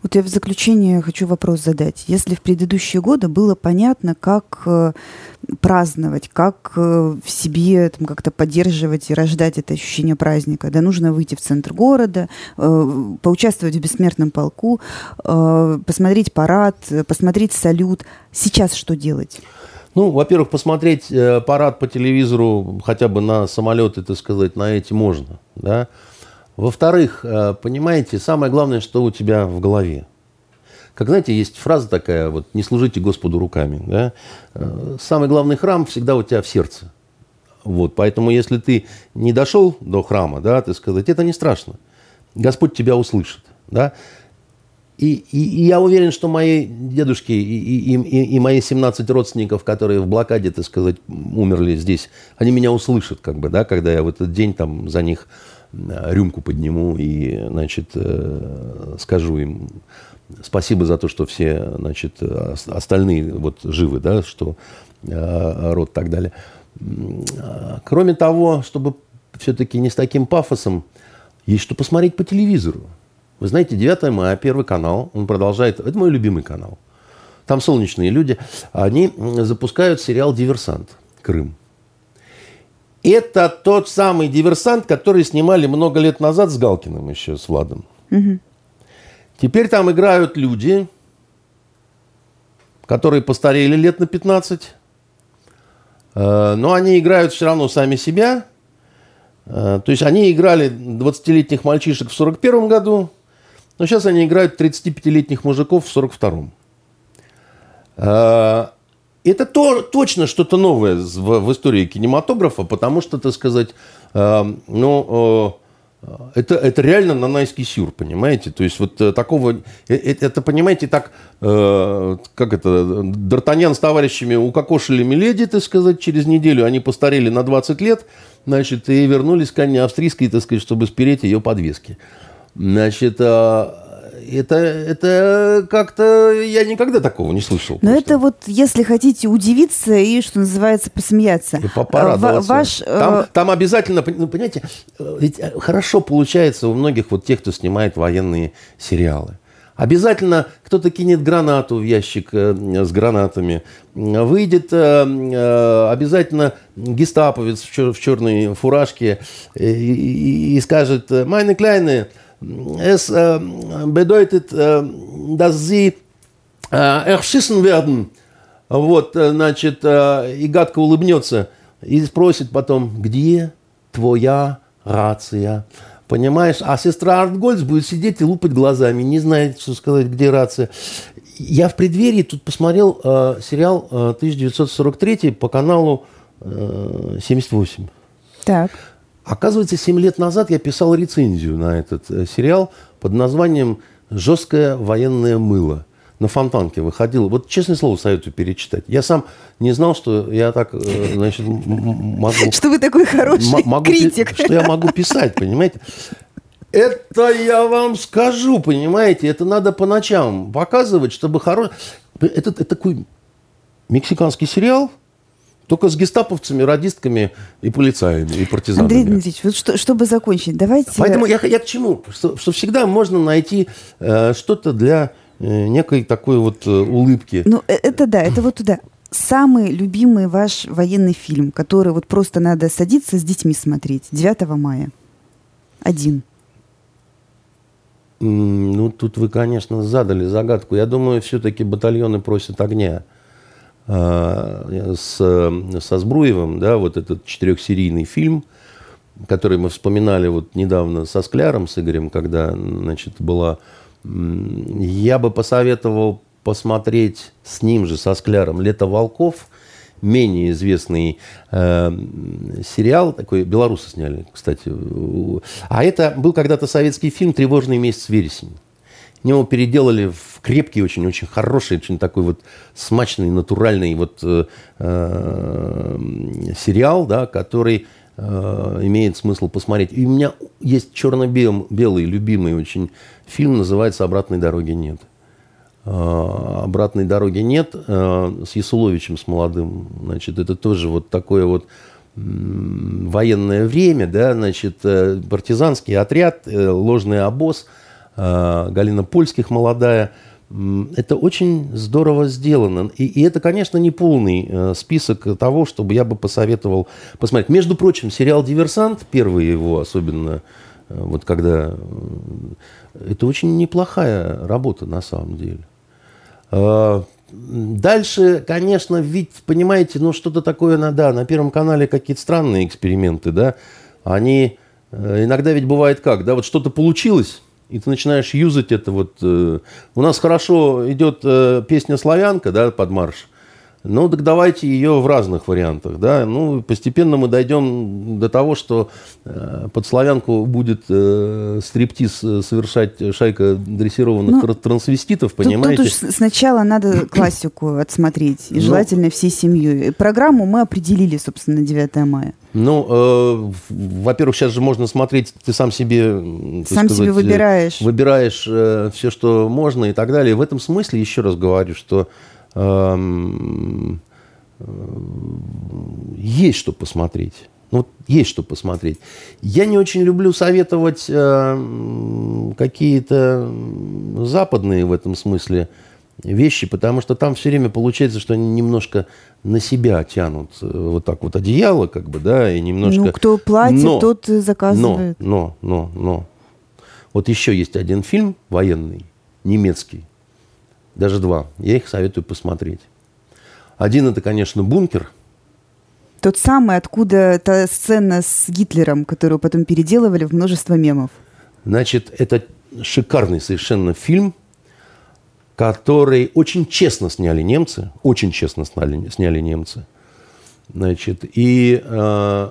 Вот я в заключение хочу вопрос задать. Если в предыдущие годы было понятно, как э, праздновать, как э, в себе там, как-то поддерживать и рождать это ощущение праздника, да, нужно выйти в центр города, э, поучаствовать в бессмертном полку, посмотреть парад, посмотреть салют. Сейчас что делать? Ну, во-первых, посмотреть парад по телевизору хотя бы на самолеты, так сказать, на эти можно, да. Во-вторых, э, понимаете, самое главное, что у тебя в голове. Как, знаете, есть фраза такая, вот, не служите Господу руками. Да? Э, самый главный храм всегда у тебя в сердце. Вот, поэтому, если ты не дошел до храма, да, ты сказать, это не страшно. Господь тебя услышит. Да? И, и, и я уверен, что мои дедушки и, и, и, и мои 17 родственников, которые в блокаде, так сказать, умерли здесь, они меня услышат, как бы, да, когда я в этот день там за них рюмку подниму и, значит, э, скажу им спасибо за то, что все, значит, остальные вот живы, да, что э, род и так далее. Кроме того, чтобы все-таки не с таким пафосом, есть что посмотреть по телевизору. Вы знаете, 9 мая, Первый канал, он продолжает, это мой любимый канал. Там солнечные люди, они запускают сериал «Диверсант. Крым». Это тот самый диверсант, который снимали много лет назад с Галкиным еще, с Владом. Угу. Теперь там играют люди, которые постарели лет на 15. Э, но они играют все равно сами себя. Э, то есть они играли 20-летних мальчишек в 41 году, но сейчас они играют 35-летних мужиков в 42-м. Это то, точно что-то новое в, в истории кинематографа, потому что, так сказать, э, ну, это, это реально нанайский сюр, понимаете? То есть вот э, такого... Это, э, это понимаете, так... Э, как это? Д'Артаньян с товарищами укокошили Миледи, так сказать, через неделю. Они постарели на 20 лет, значит, и вернулись к Анне Австрийской, так сказать, чтобы спереть ее подвески. Значит, а, это, это как-то я никогда такого не слышал. Но это вот, если хотите удивиться и, что называется, посмеяться. И попорадоваться. Ваш, э, там, там обязательно, ну, понимаете, ведь хорошо получается у многих вот тех, кто снимает военные сериалы. Обязательно кто-то кинет гранату в ящик э, с гранатами. Выйдет э, обязательно гестаповец в черной фуражке и скажет «Майны Кляйны, Es äh, bedeutet, äh, dass sie äh, erschissen werden. Вот, значит, и гадко улыбнется и спросит потом, где твоя рация? Понимаешь? А сестра Артгольц будет сидеть и лупать глазами, не знает, что сказать, где рация. Я в преддверии тут посмотрел э, сериал э, 1943 по каналу э, 78. Так. Оказывается, 7 лет назад я писал рецензию на этот э, сериал под названием «Жесткое военное мыло». На фонтанке выходил. Вот, честное слово, советую перечитать. Я сам не знал, что я так, э, значит, могу... Что вы такой хороший могу, критик. Что я могу писать, понимаете? Это я вам скажу, понимаете? Это надо по ночам показывать, чтобы хороший... Это, это такой мексиканский сериал, только с гестаповцами, радистками и полицаями, и партизанами. Андрей Дмитриевич, вот что, чтобы закончить, давайте... Поэтому я, я к чему? Что, что всегда можно найти э, что-то для э, некой такой вот э, улыбки. Ну, э, это да, это вот туда. Самый любимый ваш военный фильм, который вот просто надо садиться с детьми смотреть, 9 мая. Один. Ну, тут вы, конечно, задали загадку. Я думаю, все-таки батальоны просят огня. Э, с, со Збруевым, да, вот этот четырехсерийный фильм, который мы вспоминали вот недавно со Скляром, с Игорем, когда, значит, была... Я бы посоветовал посмотреть с ним же, со Скляром, «Лето волков», менее известный э, сериал, такой белорусы сняли, кстати. А это был когда-то советский фильм «Тревожный месяц вересень». Него переделали в крепкий, очень-очень хороший, очень такой вот смачный, натуральный вот э, э, сериал, да, который э, имеет смысл посмотреть. И у меня есть черно-белый, любимый очень фильм, называется «Обратной дороги нет». Э, «Обратной дороги нет» с Ясуловичем, с молодым. Значит, это тоже вот такое вот военное время, да, значит, партизанский отряд, ложный обоз – Галина Польских молодая. Это очень здорово сделано. И, и это, конечно, не полный э, список того, чтобы я бы посоветовал посмотреть. Между прочим, сериал «Диверсант», первый его особенно, э, вот когда... Это очень неплохая работа на самом деле. Дальше, конечно, ведь, понимаете, ну что-то такое, на, да, на Первом канале какие-то странные эксперименты, да, они иногда ведь бывает как, да, вот что-то получилось, и ты начинаешь юзать это вот. Э, у нас хорошо идет э, песня «Славянка», да, под марш. Ну, так давайте ее в разных вариантах, да. Ну, постепенно мы дойдем до того, что э, под славянку будет э, стриптиз э, совершать шайка дрессированных ну, трансвеститов, понимаете? Тут, тут уж сначала надо классику отсмотреть, и ну, желательно всей семьей. Программу мы определили, собственно, 9 мая. Ну, э, во-первых, сейчас же можно смотреть, ты сам себе... Сам сказать, себе выбираешь. Выбираешь э, все, что можно и так далее. В этом смысле, еще раз говорю, что э, есть что посмотреть. Ну, вот есть что посмотреть. Я не очень люблю советовать э, какие-то западные в этом смысле вещи, потому что там все время получается, что они немножко на себя тянут э, вот так вот одеяло, как бы, да, и немножко... Ну, кто платит, но, тот заказывает. Но, но, но, но. Вот еще есть один фильм военный, немецкий, даже два. Я их советую посмотреть. Один это, конечно, бункер. Тот самый, откуда та сцена с Гитлером, которую потом переделывали в множество мемов. Значит, это шикарный совершенно фильм, который очень честно сняли немцы, очень честно сняли, сняли немцы. Значит, и э,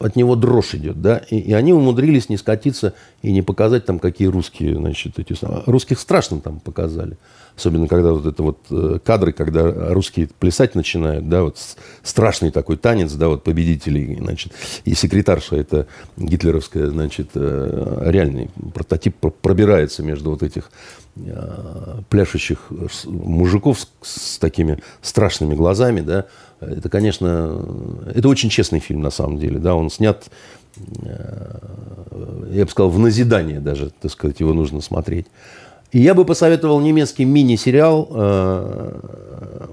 от него дрожь идет, да, и, и они умудрились не скатиться и не показать там, какие русские, значит, эти... Русских страшно там показали. Особенно, когда вот это вот э, кадры, когда русские плясать начинают, да, вот страшный такой танец, да, вот победителей, значит, и секретарша это гитлеровская, значит, э, реальный прототип пробирается между вот этих э, пляшущих мужиков с, с такими страшными глазами, да, это, конечно, это очень честный фильм на самом деле, да, он снят, я бы сказал, в назидание даже, так сказать, его нужно смотреть. И я бы посоветовал немецкий мини-сериал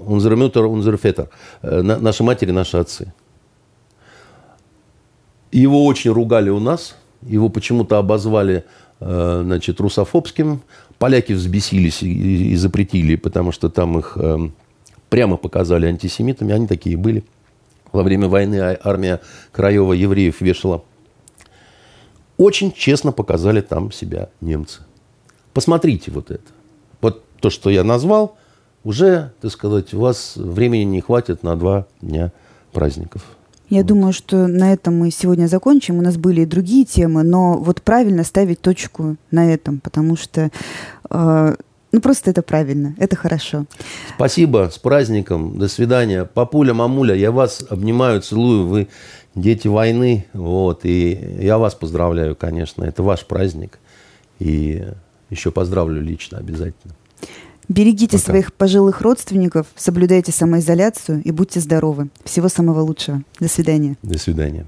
«Unser Mutter, unser Väter» «Наши матери, наши отцы». Его очень ругали у нас, его почему-то обозвали э, значит, русофобским. Поляки взбесились и, запретили, потому что там их э, прямо показали антисемитами. Они такие были. Во время войны а, армия Краева евреев вешала. Очень честно показали там себя немцы. Посмотрите вот это. Вот то, что я назвал, уже, так сказать, у вас времени не хватит на два дня праздников. Я думаю, что на этом мы сегодня закончим. У нас были и другие темы, но вот правильно ставить точку на этом, потому что э, ну просто это правильно, это хорошо. Спасибо, с праздником, до свидания. Папуля, мамуля, я вас обнимаю, целую, вы дети войны, вот, и я вас поздравляю, конечно, это ваш праздник, и еще поздравлю лично обязательно. Берегите Пока. своих пожилых родственников, соблюдайте самоизоляцию и будьте здоровы. Всего самого лучшего. До свидания. До свидания.